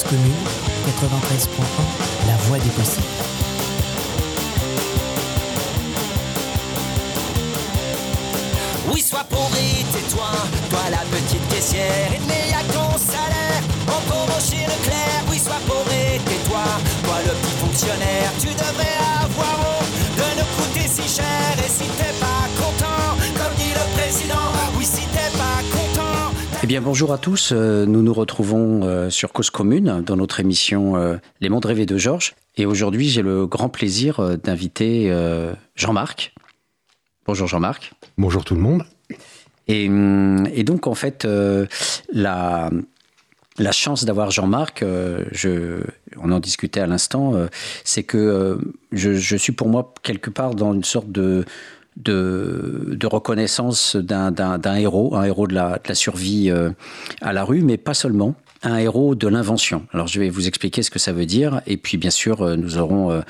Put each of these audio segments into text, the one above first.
Cause commune, 93.1, la voix des possibles. Oui, sois et tais-toi, toi la petite caissière, il n'y a ton salaire, en pauvre chez Leclerc. Oui, sois et tais-toi, toi le petit fonctionnaire, tu devrais avoir honte de nous coûter si cher. Et si t'es pas content, comme dit le président, oui, si t'es bien, bonjour à tous. Euh, Nous nous retrouvons euh, sur Cause Commune dans notre émission euh, Les Mondes rêvés de Georges. Et aujourd'hui, j'ai le grand plaisir d'inviter Jean-Marc. Bonjour Jean-Marc. Bonjour tout le monde. Et, hum, et donc, en fait, la, la chance d'avoir Jean-Marc, je, on en discutait à l'instant, c'est que je, je suis pour moi quelque part dans une sorte de, de, reconnaissance d'un héros, un héros de la, survie euh, à la rue, mais pas seulement. Un héros de l'invention. Alors je vais vous expliquer ce que ça veut dire, et puis bien sûr euh, nous aurons euh,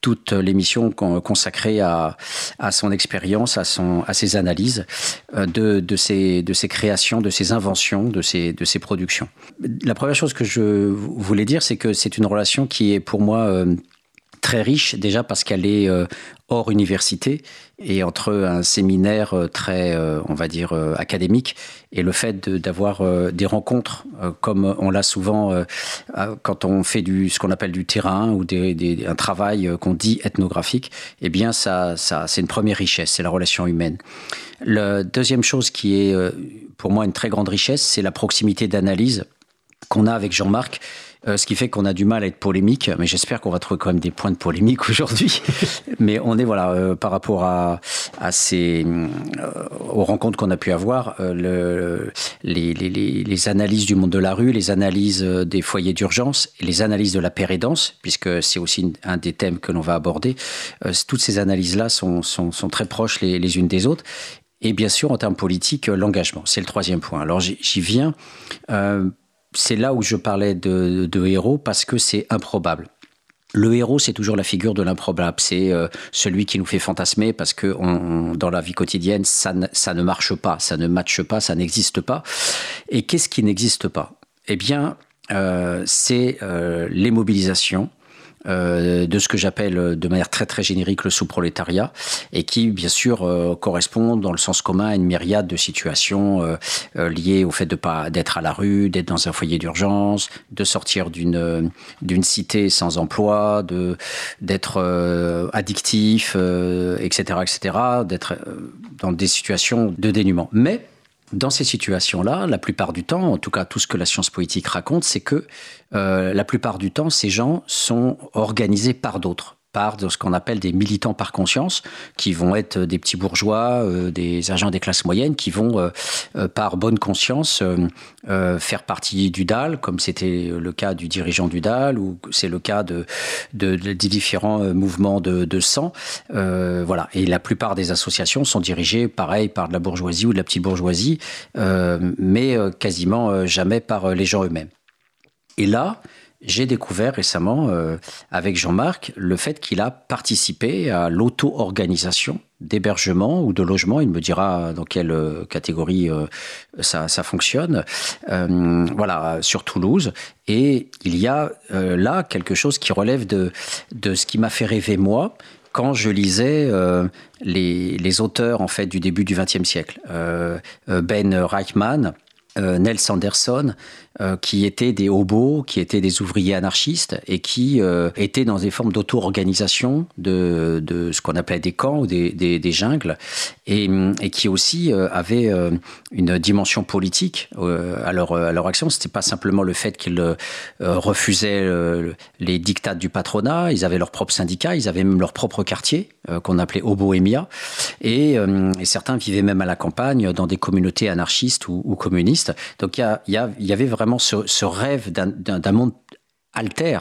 toute l'émission con- consacrée à, à son expérience, à, ses analyses de, ses, créations, de ses inventions, de ses, productions. La première chose que je voulais dire, c'est que c'est une relation qui est pour moi très riche, déjà parce qu'elle est euh, hors université et entre un séminaire euh, très, euh, on va dire, académique et le fait d'avoir des rencontres comme on l'a souvent quand on fait du, ce qu'on appelle du terrain ou des, un travail qu'on dit ethnographique, eh bien, ça, ça, c'est une première richesse, c'est la relation humaine. La deuxième chose qui est pour moi une très grande richesse, c'est la proximité d'analyse qu'on a avec Jean-Marc. Euh, ce qui fait qu'on a du mal à être polémique, mais j'espère qu'on va trouver quand même des points de polémique aujourd'hui. mais on est voilà euh, par rapport à, ces euh, aux rencontres qu'on a pu avoir, le, les, analyses du monde de la rue, les analyses des foyers d'urgence, les analyses de la pérédance, puisque c'est aussi un des thèmes que l'on va aborder. Toutes ces analyses-là sont, sont, sont très proches les, unes des autres. Et bien sûr, en termes politiques, l'engagement, c'est le troisième point. Alors j'y viens. C'est là où je parlais de, héros parce que c'est improbable. Le héros, c'est toujours la figure de l'improbable. C'est euh, celui qui nous fait fantasmer parce que dans la vie quotidienne, ça ne, ça ne marche pas, ça ne matche pas, ça n'existe pas. Et qu'est-ce qui n'existe pas? Eh bien, euh, c'est euh, les mobilisations. Euh, de ce que j'appelle euh, de manière très très générique le sous-prolétariat et qui bien sûr euh, correspond dans le sens commun à une myriade de situations euh, euh, liées au fait de pas d'être à la rue, d'être dans un foyer d'urgence, de sortir d'une d'une cité sans emploi, de d'être addictif, etc., etc., d'être dans des situations de dénuement. Mais dans ces situations-là, la plupart du temps, en tout cas tout ce que la science politique raconte, c'est que euh, la plupart du temps, ces gens sont organisés par d'autres par ce qu'on appelle des militants par conscience, qui vont être des petits bourgeois, euh, des agents des classes moyennes, qui vont, euh, euh, par bonne conscience, euh, euh, faire partie du DAL, comme c'était le cas du dirigeant du DAL, ou c'est le cas de, de, de- des différents euh, mouvements de, de sang. Euh, voilà. Et la plupart des associations sont dirigées, pareil, par de la bourgeoisie ou de la petite bourgeoisie, euh, mais euh, quasiment euh, jamais par euh, les gens eux-mêmes. Et là, j'ai découvert récemment, euh, avec Jean-Marc, le fait qu'il a participé à l'auto-organisation d'hébergement ou de logement. Il me dira dans quelle euh, catégorie euh, ça, fonctionne. Voilà, sur Toulouse. Et il y a là quelque chose qui relève de, de ce qui m'a fait rêver moi quand je lisais les, les auteurs en fait du début du XXe siècle, Ben Reichmann, Nels Anderson, euh, qui étaient des hobos, qui étaient des ouvriers anarchistes et qui euh, étaient dans des formes d'auto-organisation de, de ce qu'on appelait des camps ou des, des, jungles et, et qui aussi euh, avaient une dimension politique à, leur, à leur action. C'était pas simplement le fait qu'ils refusaient les dictats du patronat, ils avaient leur propre syndicat, ils avaient même leur propre quartier qu'on appelait Hoboémia et, et certains vivaient même à la campagne dans des communautés anarchistes ou, communistes. Donc il y, y, y avait vraiment ce, rêve d'un- monde alter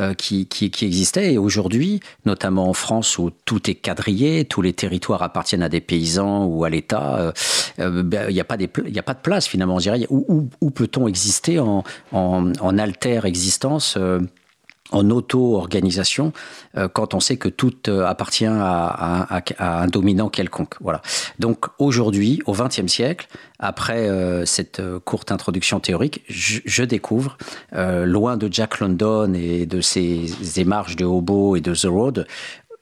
euh, qui, existait. Et aujourd'hui, notamment en France où tout est quadrillé, tous les territoires appartiennent à des paysans ou à l'État, euh, euh, ben, il n'y a, pas de place finalement. On dirait, où, peut-on exister en, en, en alter existence en auto-organisation euh, quand on sait que tout euh, appartient à, un dominant quelconque. Voilà. Donc aujourd'hui, au XXe siècle, après euh, cette courte introduction théorique, je, découvre, loin de Jack London et de ses émarges de Hobo et de The Road,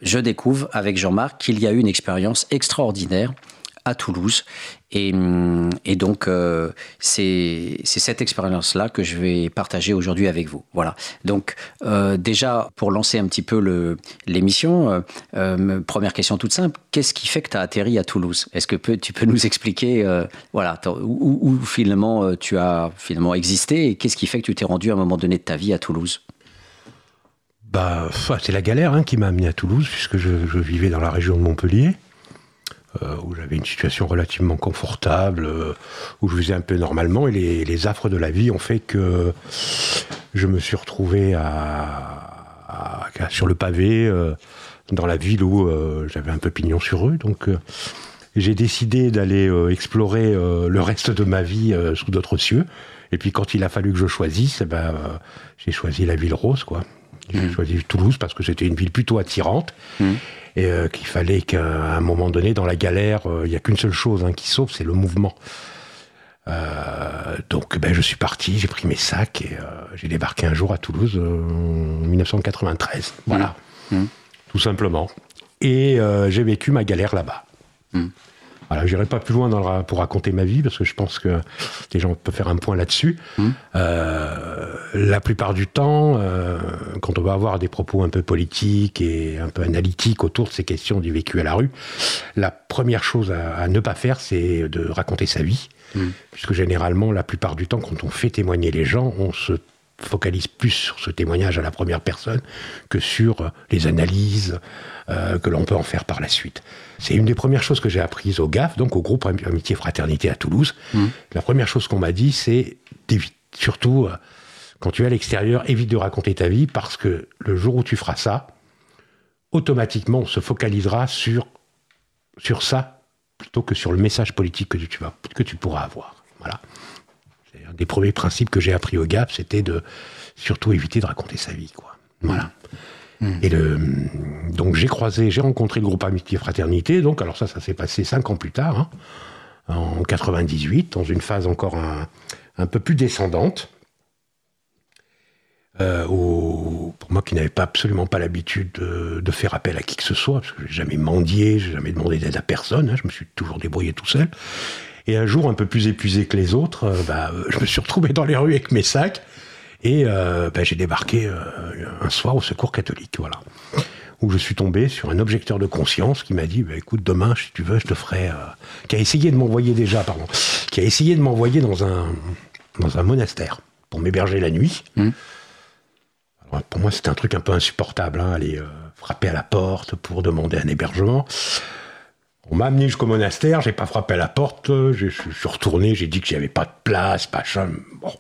je découvre avec Jean-Marc qu'il y a eu une expérience extraordinaire à Toulouse. Et, hum, donc, euh, c'est cette expérience-là que je vais partager aujourd'hui avec vous. Voilà. Donc, euh, déjà, pour lancer un petit peu l'émission, euh, première question toute simple, qu'est-ce qui fait que tu as atterri à Toulouse? Est-ce que tu peux nous expliquer voilà, où, où, finalement tu as finalement existé et qu'est-ce qui fait que tu t'es rendu à un moment donné de ta vie à Toulouse? Bah, c'est la galère hein, qui m'a amené à Toulouse, puisque je, vivais dans la région de Montpellier. Euh, où j'avais une situation relativement confortable, euh, où je vivais un peu normalement, et les, affres de la vie ont fait que je me suis retrouvé à, sur le pavé, euh, dans la ville où j'avais un peu pignon sur rue. Donc j'ai décidé d'aller explorer le reste de ma vie sous d'autres cieux. Et puis quand il a fallu que je choisisse, eh ben, j'ai choisi la ville rose, quoi. J'ai mmh. choisi Toulouse parce que c'était une ville plutôt attirante. Mmh et euh, qu'il fallait qu'à un moment donné, dans la galère, euh, il n'y a qu'une seule chose hein, qui sauve, c'est le mouvement. Euh, donc ben, je suis parti, j'ai pris mes sacs et j'ai débarqué un jour à Toulouse en 1993. Voilà, mmh. Mmh. tout simplement. Et j'ai vécu ma galère là-bas. Mmh. Voilà, j'irai pas plus loin dans pour raconter ma vie parce que je pense que les gens peuvent faire un point là-dessus. Mmh. Euh, la plupart du temps, euh, quand on va avoir des propos un peu politiques et un peu analytiques autour de ces questions du vécu à la rue, la première chose à, ne pas faire, c'est de raconter sa vie, mmh. puisque généralement, la plupart du temps, quand on fait témoigner les gens, on se focalise plus sur ce témoignage à la première personne que sur les analyses euh, que l'on peut en faire par la suite. C'est une des premières choses que j'ai apprises au GAF, donc au groupe Amitié Fraternité à Toulouse. Mmh. La première chose qu'on m'a dit, c'est surtout euh, quand tu es à l'extérieur, évite de raconter ta vie parce que le jour où tu feras ça, automatiquement on se focalisera sur, sur ça plutôt que sur le message politique que tu, vas, que tu pourras avoir. Voilà des premiers principes que j'ai appris au GAP, c'était de surtout éviter de raconter sa vie, quoi. Voilà. Hmm. Et le, donc j'ai croisé, j'ai rencontré le groupe Amitié Fraternité. Donc alors ça, ça s'est passé cinq ans plus tard, hein, en 98, dans une phase encore un, peu plus descendante. Euh, pour moi qui n'avais pas absolument pas l'habitude de, faire appel à qui que ce soit, parce que j'ai jamais mendié, j'ai jamais demandé d'aide à personne, hein, je me suis toujours débrouillé tout seul. Et un jour, un peu plus épuisé que les autres, euh, bah, euh, je me suis retrouvé dans les rues avec mes sacs et euh, bah, j'ai débarqué un soir au Secours catholique, voilà, où je suis tombé sur un objecteur de conscience qui m'a dit bah, "Écoute, demain, si tu veux, je te ferai." qui a essayé de m'envoyer déjà, pardon, qui a essayé de m'envoyer dans un dans un monastère pour m'héberger la nuit. Mmh. pour moi, c'était un truc un peu insupportable, hein, aller frapper à la porte pour demander un hébergement. On m'a amené jusqu'au monastère, j'ai pas frappé à la porte, je suis retourné, j'ai dit que j'avais pas de place, pas Bon,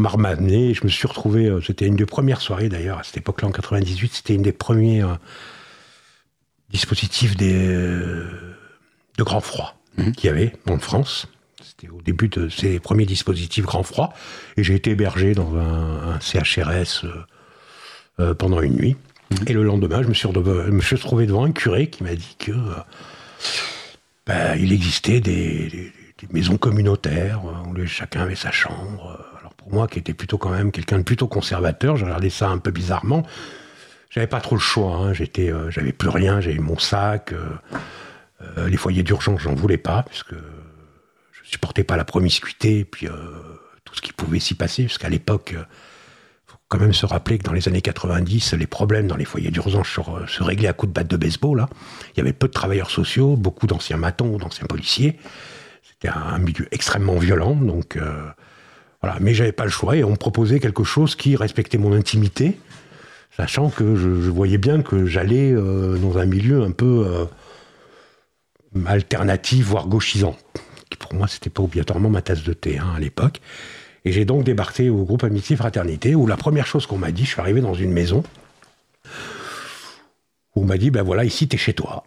on m'a ramené, je me suis retrouvé, euh, c'était une des premières soirées d'ailleurs, à cette époque-là, en 98, c'était une des premiers euh, dispositifs des, euh, de grand froid mhm. qu'il y avait en France. C'était au début de ces premiers dispositifs grand froid, et j'ai été hébergé dans un, CHRS pendant une nuit. Mhm. Et le lendemain, je me suis retrouvé devant un curé qui m'a dit que ben, il existait des, maisons communautaires où chacun avait sa chambre. Alors pour moi, qui était plutôt quand même quelqu'un de plutôt conservateur, j'ai regardé ça un peu bizarrement. J'avais pas trop le choix. Hein. J'étais, euh, j'avais plus rien. J'avais mon sac. Euh, euh, les foyers d'urgence, j'en voulais pas puisque je supportais pas la promiscuité et puis tout ce qui pouvait s'y passer. Parce qu'à l'époque, quand même se rappeler que dans les années 90, les problèmes dans les foyers d'urgence se, réglaient à coups de batte de baseball. Là. Il y avait peu de travailleurs sociaux, beaucoup d'anciens matons, d'anciens policiers. C'était un, milieu extrêmement violent. Donc, euh, voilà. Mais j'avais pas le choix et on me proposait quelque chose qui respectait mon intimité, sachant que je, voyais bien que j'allais euh, dans un milieu un peu euh, alternatif, voire gauchisant. Pour moi, c'était pas obligatoirement ma tasse de thé hein, à l'époque. Et j'ai donc débarqué au groupe Amitié Fraternité, où la première chose qu'on m'a dit, je suis arrivé dans une maison, où on m'a dit, ben voilà, ici, t'es chez toi.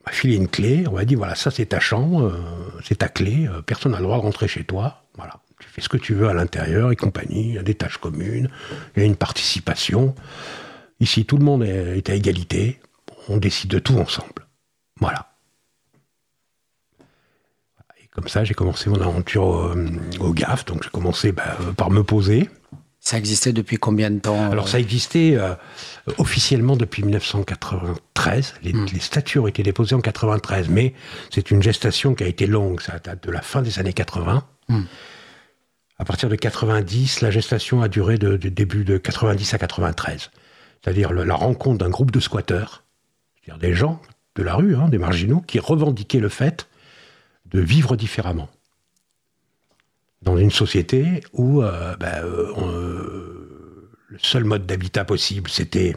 On m'a filé une clé, on m'a dit, voilà, ça c'est ta chambre, euh, c'est ta clé, euh, personne n'a le droit de rentrer chez toi. Voilà. Tu fais ce que tu veux à l'intérieur et compagnie. Il y a des tâches communes, il y a une participation. Ici, tout le monde est à égalité. On décide de tout ensemble. Voilà. Comme ça, j'ai commencé mon aventure au, GAF. Donc, j'ai commencé bah, par me poser. Ça existait depuis combien de temps Alors, ça existait euh, officiellement depuis 1993. Hmm. Les, statuts ont été déposés en 93, mais c'est une gestation qui a été longue. Ça date de la fin des années 80. Hmm. À partir de 90, la gestation a duré de, début de 90 à 93. C'est-à-dire la rencontre d'un groupe de squatteurs, c'est-à-dire des gens de la rue, hein, des marginaux, qui revendiquaient le fait de vivre différemment. Dans une société où euh, ben, euh, euh, le seul mode d'habitat possible, c'était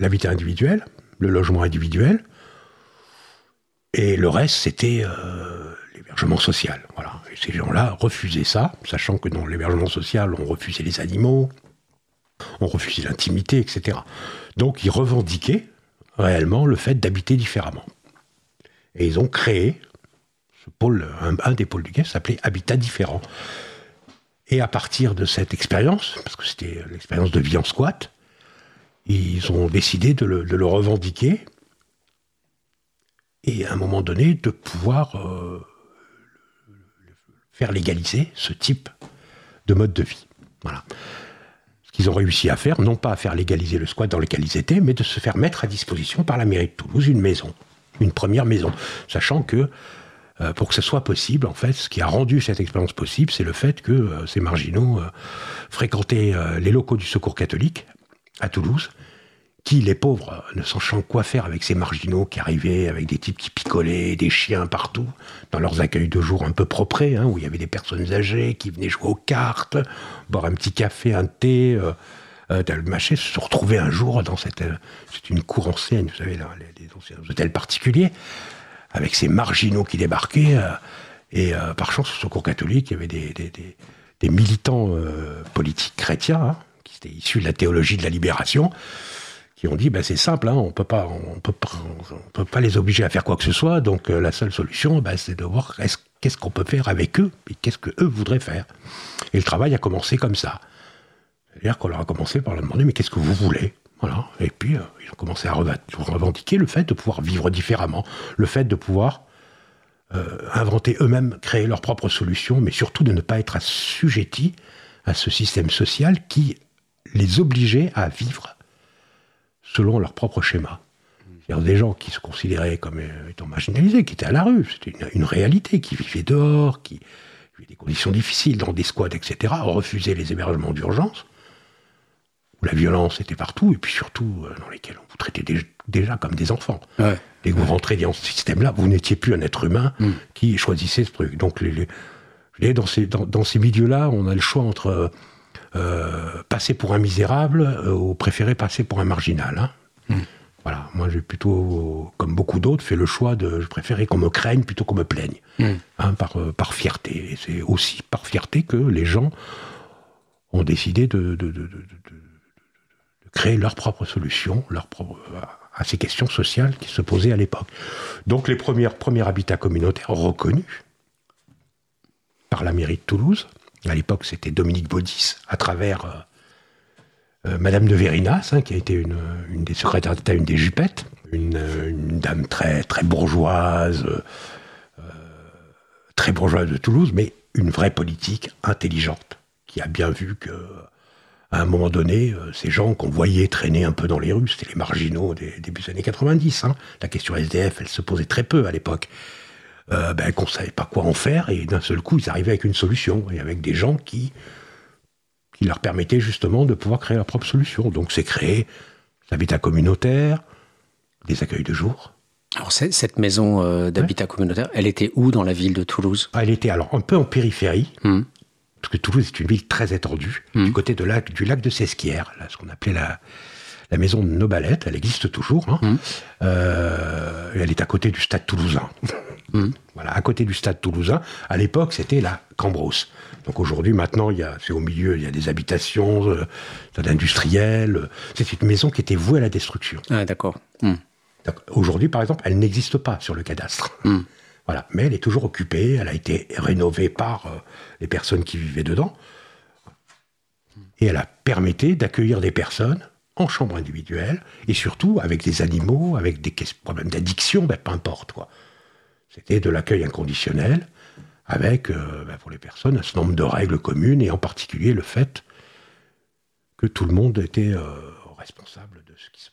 l'habitat individuel, le logement individuel, et le reste, c'était l'hébergement social. Voilà. Et ces gens-là refusaient ça, sachant que dans l'hébergement social, on refusait les animaux, on refusait l'intimité, etc. Donc ils revendiquaient réellement le fait d'habiter différemment. Et ils ont créé ce pôle, un, des pôles du GAF s'appelait Habitat différent. Et à partir de cette expérience, parce que c'était l'expérience de vie en squat, ils ont décidé de le, revendiquer et à un moment donné de pouvoir euh, faire légaliser ce type de mode de vie. Voilà. Ce qu'ils ont réussi à faire, non pas à faire légaliser le squat dans lequel ils étaient, mais de se faire mettre à disposition par la mairie de Toulouse une maison, une première maison, sachant que euh, pour que ce soit possible, en fait, ce qui a rendu cette expérience possible, c'est le fait que euh, ces marginaux euh, fréquentaient les locaux du Secours catholique à Toulouse, qui, les pauvres, ne sachant quoi faire avec ces marginaux qui arrivaient avec des types qui picolaient, des chiens partout, dans leurs accueils de jour un peu propres, hein, où il y avait des personnes âgées qui venaient jouer aux cartes, boire un petit café, un thé, euh, euh, machin, se retrouver un jour dans cette... Euh, c'est une cour ancienne, vous savez, les, anciens hôtels particuliers, avec ces marginaux qui débarquaient, et par chance, au Secours catholique, il y avait des, militants politiques chrétiens, hein, qui étaient issus de la théologie de la libération, qui ont dit ben c'est simple, hein, on peut pas, on peut pas, les obliger à faire quoi que ce soit. Donc euh, la seule solution, ben, c'est de voir qu'est-ce qu'on peut faire avec eux et qu'est-ce que eux voudraient faire. Et le travail a commencé comme ça. C'est-à-dire qu'on leur a commencé par leur demander mais qu'est-ce que vous voulez? Voilà. Et puis euh, ils ont commencé à revendiquer le fait de pouvoir vivre différemment, le fait de pouvoir euh, inventer eux-mêmes, créer leurs propres solutions, mais surtout de ne pas être assujettis à ce système social qui les obligeait à vivre selon leur propre schéma. A des gens qui se considéraient comme étant marginalisés, qui étaient à la rue, c'était une, réalité, qui vivaient dehors, qui vivaient des conditions difficiles, dans des squats, etc., refusaient les hébergements d'urgence, où la violence était partout, et puis surtout euh, dans lesquels on vous traitait déjà comme des enfants. Ouais. Dès que vous rentrez dans ce système-là, vous n'étiez plus un être humain mm. qui choisissait ce truc. Donc, les, dans ces, dans, ces milieux-là, on a le choix entre euh, passer pour un misérable euh, ou préférer passer pour un marginal. Hein. Hmm. Voilà, moi j'ai plutôt, comme beaucoup d'autres, fait le choix de je préférais qu'on me craigne plutôt qu'on me plaigne, hmm. hein, par, euh, par fierté. Et c'est aussi par fierté que les gens ont décidé de, de, de, de créer leur propre solution leur propre, à ces questions sociales qui se posaient à l'époque. Donc les premiers habitats communautaires reconnus par la mairie de Toulouse, à l'époque, c'était Dominique Baudis, à travers euh, euh, Madame de Vérinas, hein, qui a été une, des secrétaires d'État, une des jupettes, une, dame très, très bourgeoise, euh, très bourgeoise de Toulouse, mais une vraie politique intelligente, qui a bien vu que à un moment donné, ces gens qu'on voyait traîner un peu dans les rues, c'était les marginaux des débuts des années 90. Hein. La question SDF, elle se posait très peu à l'époque. Euh, ben, qu'on ne savait pas quoi en faire, et d'un seul coup, ils arrivaient avec une solution, et avec des gens qui, qui leur permettaient justement de pouvoir créer leur propre solution. Donc c'est créé l'habitat communautaire, des accueils de jour. Alors cette maison euh, d'habitat communautaire, elle était où dans la ville de Toulouse? Elle était alors un peu en périphérie, hmm. Parce que Toulouse est une ville très étendue, du côté de lac, du lac de Sesquières, là, ce qu'on appelait la, la maison de Nobalette, elle existe toujours. Hein. Hmm. Euh, elle est à côté du stade toulousain. Mmh. Voilà, à côté du stade toulousain. À l'époque, c'était la Cambrousse. Donc aujourd'hui, maintenant, c'est au milieu, il y a des habitations, euh, industriels. C'est une maison qui était vouée à la destruction. Ah, d'accord. Mmh. Aujourd'hui, par exemple, elle n'existe pas sur le cadastre. Voilà. Mais elle est toujours occupée, elle a été rénovée par euh, les personnes qui vivaient dedans. Et elle a permis d'accueillir des personnes en chambre individuelle, et surtout avec des animaux, avec des problèmes d'addiction, ben, peu importe. quoi. C'était de l'accueil inconditionnel, avec, euh, ben, pour les personnes, un certain nombre de règles communes, et en particulier le fait que tout le monde était euh, responsable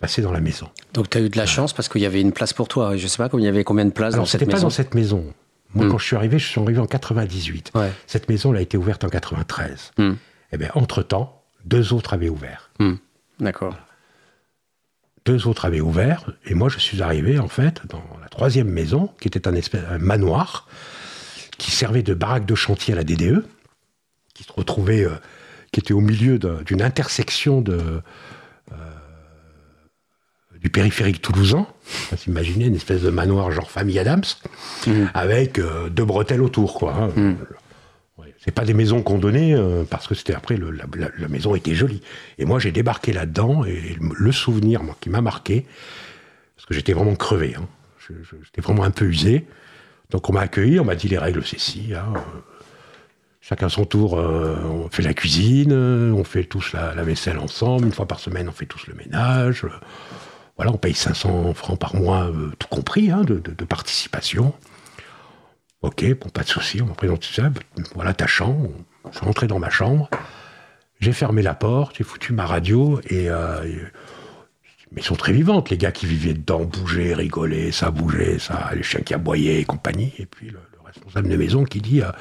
passait dans la maison. Donc tu as eu de la chance parce qu'il y avait une place pour toi. Je ne sais pas, il y avait combien de places dans cette maison C'était pas dans cette maison. Moi, hmm. quand je suis arrivé, je suis arrivé en 98. Cette maison, elle a été ouverte en 93. Hmm. Et eh bien, entre-temps, deux autres avaient ouvert. Hmm. D'accord. Deux autres avaient ouvert, et moi je suis arrivé en fait dans la troisième maison, qui était un, espèce, un manoir, qui servait de baraque de chantier à la DDE, qui se retrouvait, euh, qui était au milieu d'une intersection de, du périphérique toulousain. Vous imaginez une espèce de manoir genre famille Adams, mmh. avec euh, deux bretelles autour, quoi. Mmh. C'est pas des maisons qu'on donnait euh, parce que c'était après la, maison était jolie. Et moi j'ai débarqué là-dedans et le souvenir moi, qui m'a marqué parce que j'étais vraiment crevé, hein. j'étais vraiment un peu usé. Donc on m'a accueilli, on m'a dit les règles c'est si. Hein, chacun son tour, euh, on fait la cuisine, on fait tous la, vaisselle ensemble, une fois par semaine on fait tous le ménage. Voilà, on paye 500 francs par mois, tout compris, hein, de, de participation. Ok, bon, pas de souci, on m'a présenté ça. Voilà ta chambre. Je suis rentré dans ma chambre. J'ai fermé la porte, j'ai foutu ma radio et, euh, mais ils sont très vivantes, les gars qui vivaient dedans, bougeaient, rigolaient, ça bougeait, ça, les chiens qui aboyaient et compagnie. Et puis le, responsable de maison qui dit euh,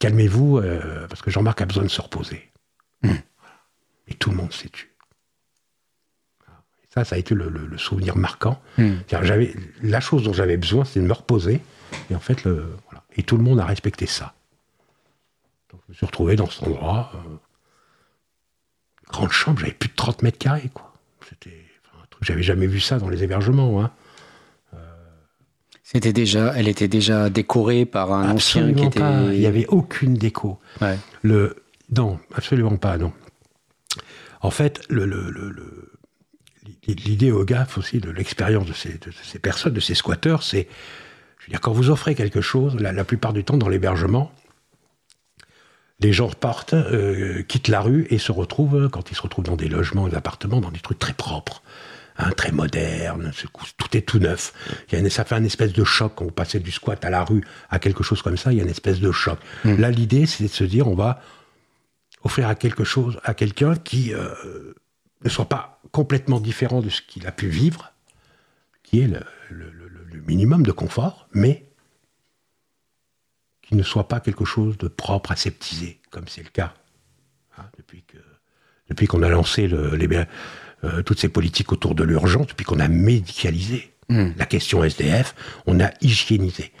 calmez-vous euh, parce que Jean-Marc a besoin de se reposer. Hmm. Et tout le monde s'est tué. Ça, ça a été le, souvenir marquant. Hmm. J'avais la chose dont j'avais besoin, c'était de me reposer. Et en fait, le, et tout le monde a respecté ça. Donc je me suis retrouvé dans cet endroit. Euh, grande chambre, j'avais plus de 30 mètres carrés, quoi. C'était un truc, j'avais jamais vu ça dans les hébergements. Hein. Euh, C'était déjà, elle était déjà décorée par un ancien qui était. Il n'y avait aucune déco. Le, non, absolument pas, non. En fait, le, l'idée au GAF aussi de l'expérience de ces, de ces, personnes, de ces squatteurs, c'est quand vous offrez quelque chose, la, plupart du temps dans l'hébergement, les gens partent, euh, quittent la rue et se retrouvent, quand ils se retrouvent dans des logements, des appartements, dans des trucs très propres, hein, très modernes, tout est tout neuf. Il y a ça fait un espèce de choc quand vous passez du squat à la rue à quelque chose comme ça, il y a une espèce de choc. Mmh. Là, l'idée, c'est de se dire, on va offrir à quelque chose, à quelqu'un qui euh, ne soit pas complètement différent de ce qu'il a pu vivre, qui est le, minimum de confort, mais qui ne soit pas quelque chose de propre, aseptisé, comme c'est le cas hein, depuis que depuis qu'on a lancé les, euh, toutes ces politiques autour de l'urgence, depuis qu'on a médicalisé hmm. la question SDF, on a hygiénisé.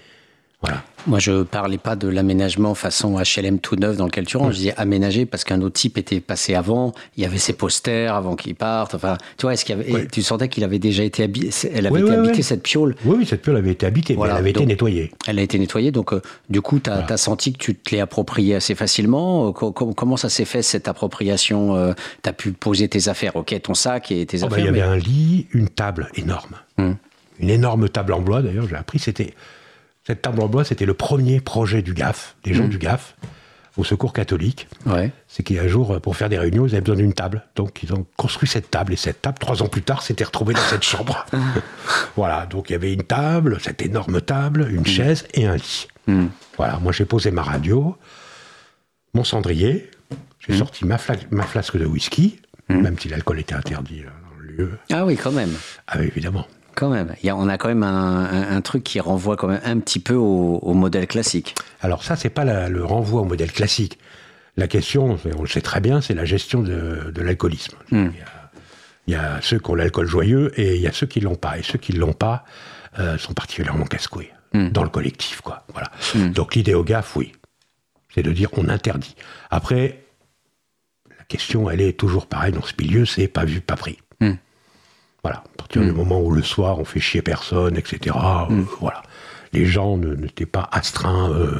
Moi, je parlais pas de l'aménagement façon HLM tout neuf dans lequel tu rentres. Je disais aménager parce qu'un autre type était passé avant. Il y avait ses posters avant qu'il parte. Enfin, tu vois, est-ce qu'il avait, tu sentais qu'il avait déjà été habité, elle avait été habitée, cette piole. Oui, oui, cette piole avait été habitée, elle avait été nettoyée. Elle a été nettoyée, donc euh, du coup, tu as, senti que tu te l'es approprié assez facilement. Euh, comment ça s'est fait cette appropriation euh, Tu as pu poser tes affaires, ok, ton sac et tes oh, affaires. il y avait un lit, une table énorme, hum. une énorme table en bois. D'ailleurs, j'ai appris, c'était cette table en bois, c'était le premier projet du GAF, des gens mmh. du GAF, au Secours catholique. Ouais. C'est qu'un jour, pour faire des réunions, ils avaient besoin d'une table. Donc, ils ont construit cette table. Et cette table, trois ans plus tard, s'était retrouvée dans cette chambre. voilà. Donc, il y avait une table, cette énorme table, une mmh. chaise et un lit. Mmh. Voilà. Moi, j'ai posé ma radio, mon cendrier. J'ai sorti ma, ma, flasque de whisky, même si l'alcool était interdit euh, dans le lieu. Ah oui, quand même. Ah oui, évidemment. Quand même. Il y a, on a quand même un, truc qui renvoie quand même un petit peu au, modèle classique. Alors ça, c'est pas le renvoi au modèle classique. La question, on le sait très bien, c'est la gestion de, l'alcoolisme. Hmm. Il, y a ceux qui ont l'alcool joyeux et il y a ceux qui l'ont pas. Et ceux qui l'ont pas euh, sont particulièrement casse-couilles hmm. dans le collectif, quoi. Voilà. Hmm. Donc l'idée au GAF, oui, c'est de dire on interdit. Après, la question, elle est toujours pareille dans ce milieu, c'est pas vu, pas pris. Voilà, à partir du mm. moment où le soir on fait chier personne, etc. Euh, mm. voilà, les gens n'étaient pas astreints. Euh,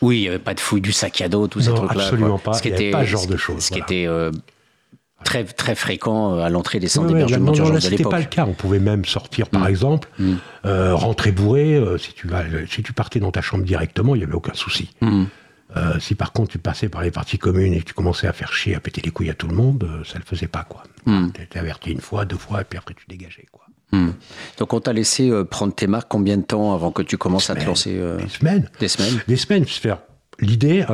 oui, il n'y avait pas de fouille du sac à dos, tout ces trucs-là. Absolument pas. Ce qui était pas ce genre de choses. Ce qui était euh, très, très fréquent à l'entrée des centres d'hébergement d'urgence de l'époque. C'était pas le cas. On pouvait même sortir, par mm. exemple, rentrer bourré. si, tu vas, si tu partais dans ta chambre directement, il n'y avait aucun souci. Mm. si par contre tu passais par les parties communes et que tu commençais à faire chier, à péter les couilles à tout le monde, ça le faisait pas quoi. Tu étais averti une fois, deux fois, et puis après tu dégageais quoi. Hmm. Donc on t'a laissé euh, prendre tes marques combien de temps avant que tu commences à te lancer euh, Des semaines. Des semaines. Des semaines. L'idée,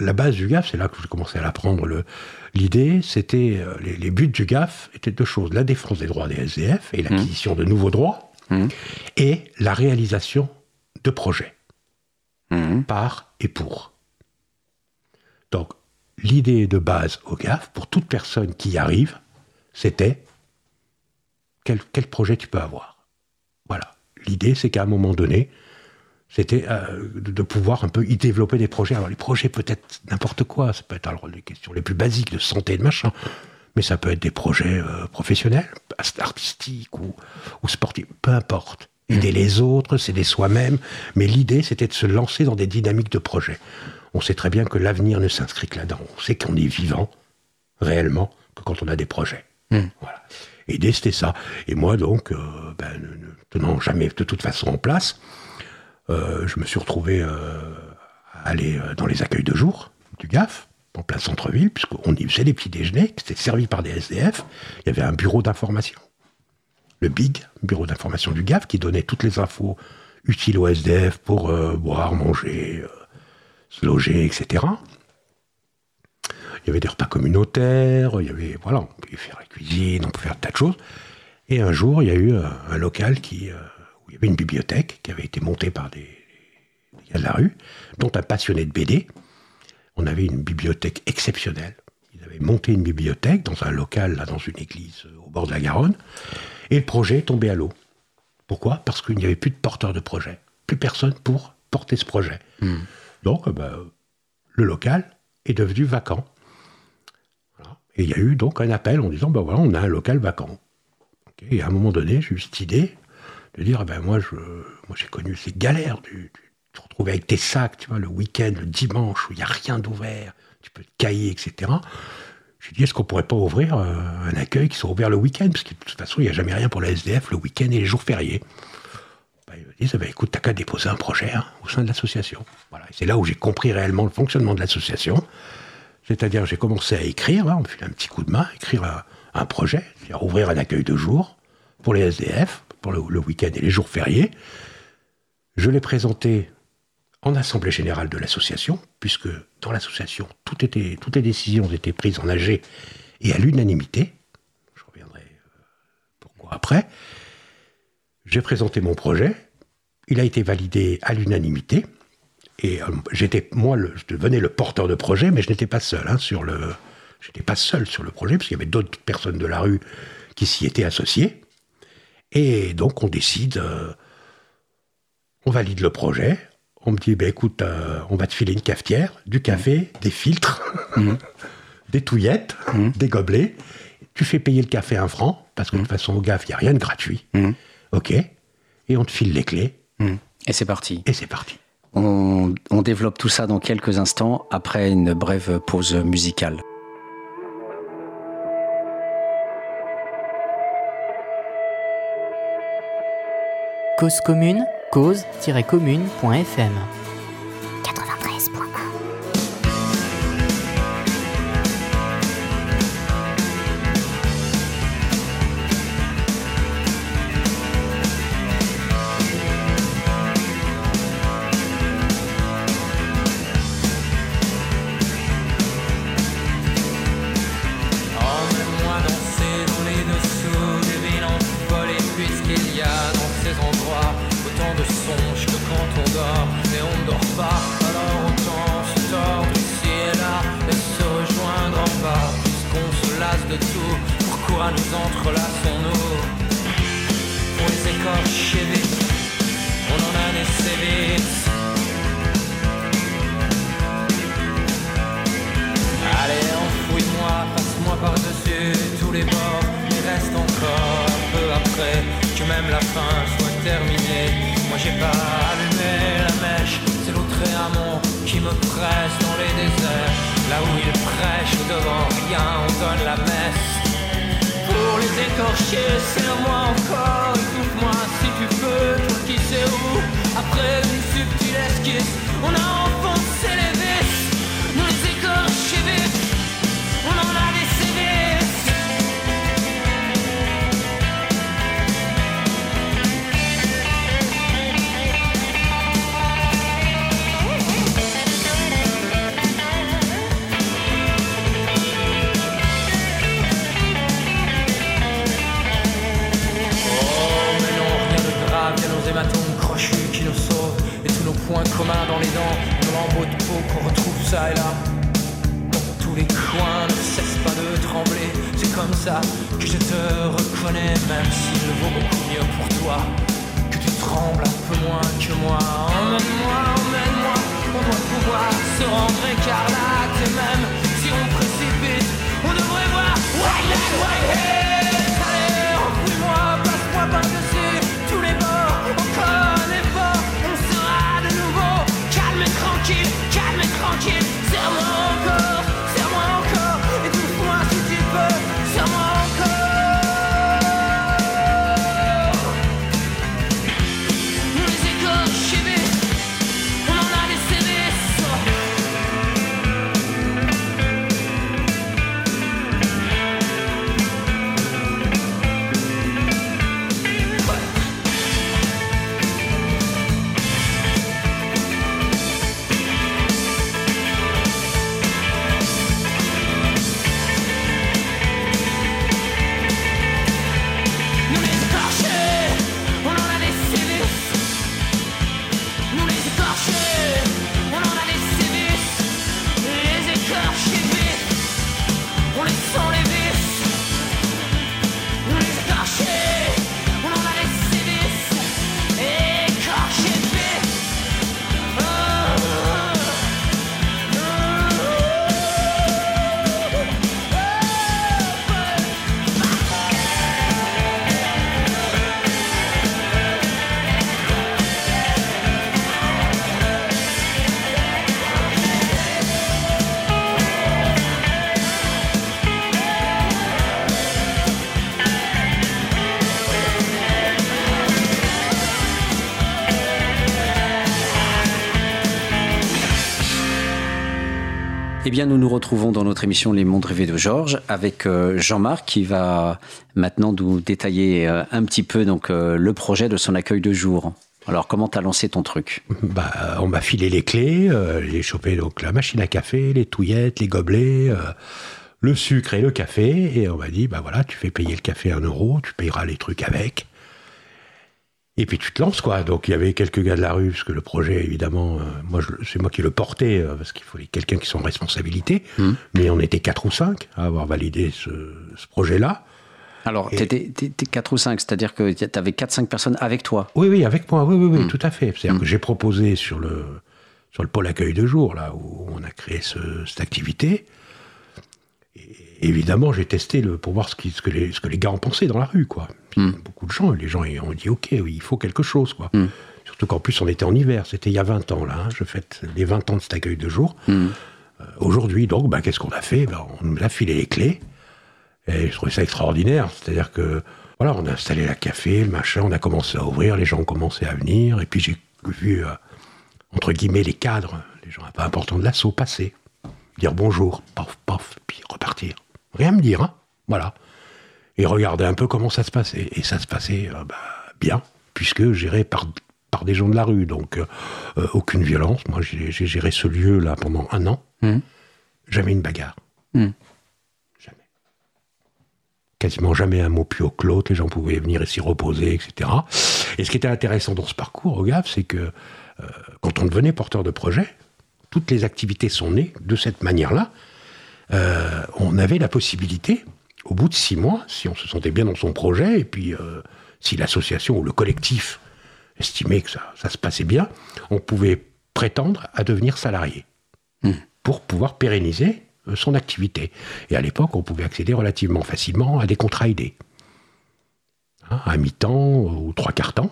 la base du GAF, c'est là que j'ai commencé à l'apprendre. L'idée, c'était euh, les, buts du GAF étaient deux choses la défense des droits des SDF et l'acquisition de nouveaux droits, hmm. et la réalisation de projets hmm. par et pour. Donc l'idée de base au GAF pour toute personne qui y arrive, c'était quel, projet tu peux avoir? Voilà. L'idée, c'est qu'à un moment donné, c'était euh, de, pouvoir un peu y développer des projets. Alors les projets peut-être n'importe quoi, ça peut être alors les questions les plus basiques de santé et de machin, mais ça peut être des projets euh, professionnels, artistiques ou, ou, sportifs, peu importe. Aider les autres, s'aider soi-même, mais l'idée c'était de se lancer dans des dynamiques de projets. On sait très bien que l'avenir ne s'inscrit que là-dedans. On sait qu'on est vivant réellement que quand on a des projets. Hmm. Voilà. Et c'était ça. Et moi, donc, euh, ben, ne tenant jamais de toute façon en place, euh, je me suis retrouvé euh, à aller dans les accueils de jour du GAF, en plein centre-ville, puisqu'on y faisait des petits déjeuners, qui étaient servis par des SDF. Il y avait un bureau d'information. Le BIG, bureau d'information du GAF, qui donnait toutes les infos utiles aux SDF pour boire, manger, se loger, etc. Il y avait des repas communautaires, il y avait, voilà, on pouvait faire la cuisine, on pouvait faire tas de choses. Et un jour, il y a eu un, local qui, euh, où il y avait une bibliothèque qui avait été montée par des, gars de la rue, dont un passionné de BD. On avait une bibliothèque exceptionnelle. Ils avaient monté une bibliothèque dans un local, là, dans une église euh, au bord de la Garonne. Et le projet est tombé à l'eau. Pourquoi? Parce qu'il n'y avait plus de porteurs de projet. Plus personne pour porter ce projet. Hmm. Donc, euh, ben, le local est devenu vacant. Et il y a eu donc un appel en disant, ben voilà, on a un local vacant. et à un moment donné, j'ai eu cette idée de dire, ben moi, je, moi j'ai connu ces galères du, te retrouver avec tes sacs, tu vois, le week-end, le dimanche, où il n'y a rien d'ouvert, tu peux te cailler, etc. J'ai dit, est-ce qu'on pourrait pas ouvrir euh, un accueil qui soit ouvert le week-end? Parce que de toute façon, il n'y a jamais rien pour la SDF le week-end et les jours fériés. Ben, ils me disent, ben, écoute, t'as qu'à déposer un projet hein, au sein de l'association. Voilà. C'est là où j'ai compris réellement le fonctionnement de l'association. C'est-à-dire, j'ai commencé à écrire, on me fait un petit coup de main, écrire un, projet, c'est-à-dire ouvrir un accueil de jour pour les SDF, pour le, week-end et les jours fériés. Je l'ai présenté en assemblée générale de l'association, puisque dans l'association, tout toutes les décisions étaient prises en AG et à l'unanimité. Je reviendrai euh, pourquoi après. J'ai présenté mon projet. Il a été validé à l'unanimité. Et euh, moi, je devenais le porteur de projet, mais je n'étais pas seul hein, sur le. Pas seul sur le projet, parce qu'il y avait d'autres personnes de la rue qui s'y étaient associées. Et donc, on décide, euh, on valide le projet. On me dit, ben, écoute, euh, on va te filer une cafetière, du café, des filtres, mhm. des touillettes, mhm. des gobelets. Tu fais payer le café un franc, parce que de toute mhm. façon, au GAF, il n'y a rien de gratuit. OK Et on te file les clés. Et c'est parti. Et c'est parti. On, développe tout ça dans quelques instants après une brève pause musicale. Cause commune, cause-commune.fm Eh bien, nous nous retrouvons dans notre émission Les Mondes Rêvés de Georges avec euh, Jean-Marc qui va maintenant nous détailler euh, un petit peu donc euh, le projet de son accueil de jour. Alors, comment t'as lancé ton truc? Bah, on m'a filé les clés, euh, j'ai chopé donc la machine à café, les touillettes, les gobelets, le sucre et le café, et on m'a dit, bah voilà, tu fais payer le café un euro, tu payeras les trucs avec. Et puis tu te lances, quoi. Donc il y avait quelques gars de la rue, parce que le projet, évidemment, euh, moi c'est moi qui le portais, euh, parce qu'il fallait quelqu'un qui soit en responsabilité. Mais on était quatre ou cinq à avoir validé ce, ce projet-là. Alors, t'étais t'étais 4 ou 5, c'est-à-dire que t'avais 4-5 personnes avec toi. Oui, oui, avec moi, oui, oui, oui, tout à fait. C'est-à-dire que j'ai proposé sur le, sur le pôle accueil de jour, là où on a créé ce- cette activité. Et évidemment, j'ai testé le, pour voir ce, qui, ce, que les, ce que les gars en pensaient dans la rue, quoi. Puis, Beaucoup de gens, les gens ont dit, OK, oui, il faut quelque chose, quoi. Surtout qu'en plus, on était en hiver, c'était il y a 20 ans, là. hein. Je fête les 20 ans de cet accueil de jour. Euh, Aujourd'hui, donc, ben, qu'est-ce qu'on a fait? Ben, On nous a filé les clés. Et je trouvais ça extraordinaire. C'est-à-dire que, voilà, on a installé la café, le machin, on a commencé à ouvrir, les gens ont commencé à venir. Et puis j'ai vu, euh, entre guillemets, les cadres, les gens un peu importants de l'assaut passer. Dire bonjour, paf, paf, puis repartir. Rien me dire, hein. Voilà. Et regarder un peu comment ça se passait. Et ça se passait euh, bah, bien, puisque géré par, par des gens de la rue. Donc, euh, euh, aucune violence. Moi, j'ai géré ce lieu-là pendant un an. Mhm. Jamais une bagarre. Mhm. Jamais. Quasiment jamais un mot plus l'autre. Les gens pouvaient venir et s'y reposer, etc. Et ce qui était intéressant dans ce parcours, au GAF, c'est que euh, quand on devenait porteur de projet, toutes les activités sont nées de cette manière-là. Euh, on avait la possibilité, au bout de six mois, si on se sentait bien dans son projet, et puis euh, si l'association ou le collectif estimait que ça, ça se passait bien, on pouvait prétendre à devenir salarié pour pouvoir pérenniser euh, son activité. Et à l'époque, on pouvait accéder relativement facilement à des contrats aidés. Hein, à mi-temps ou trois quarts temps.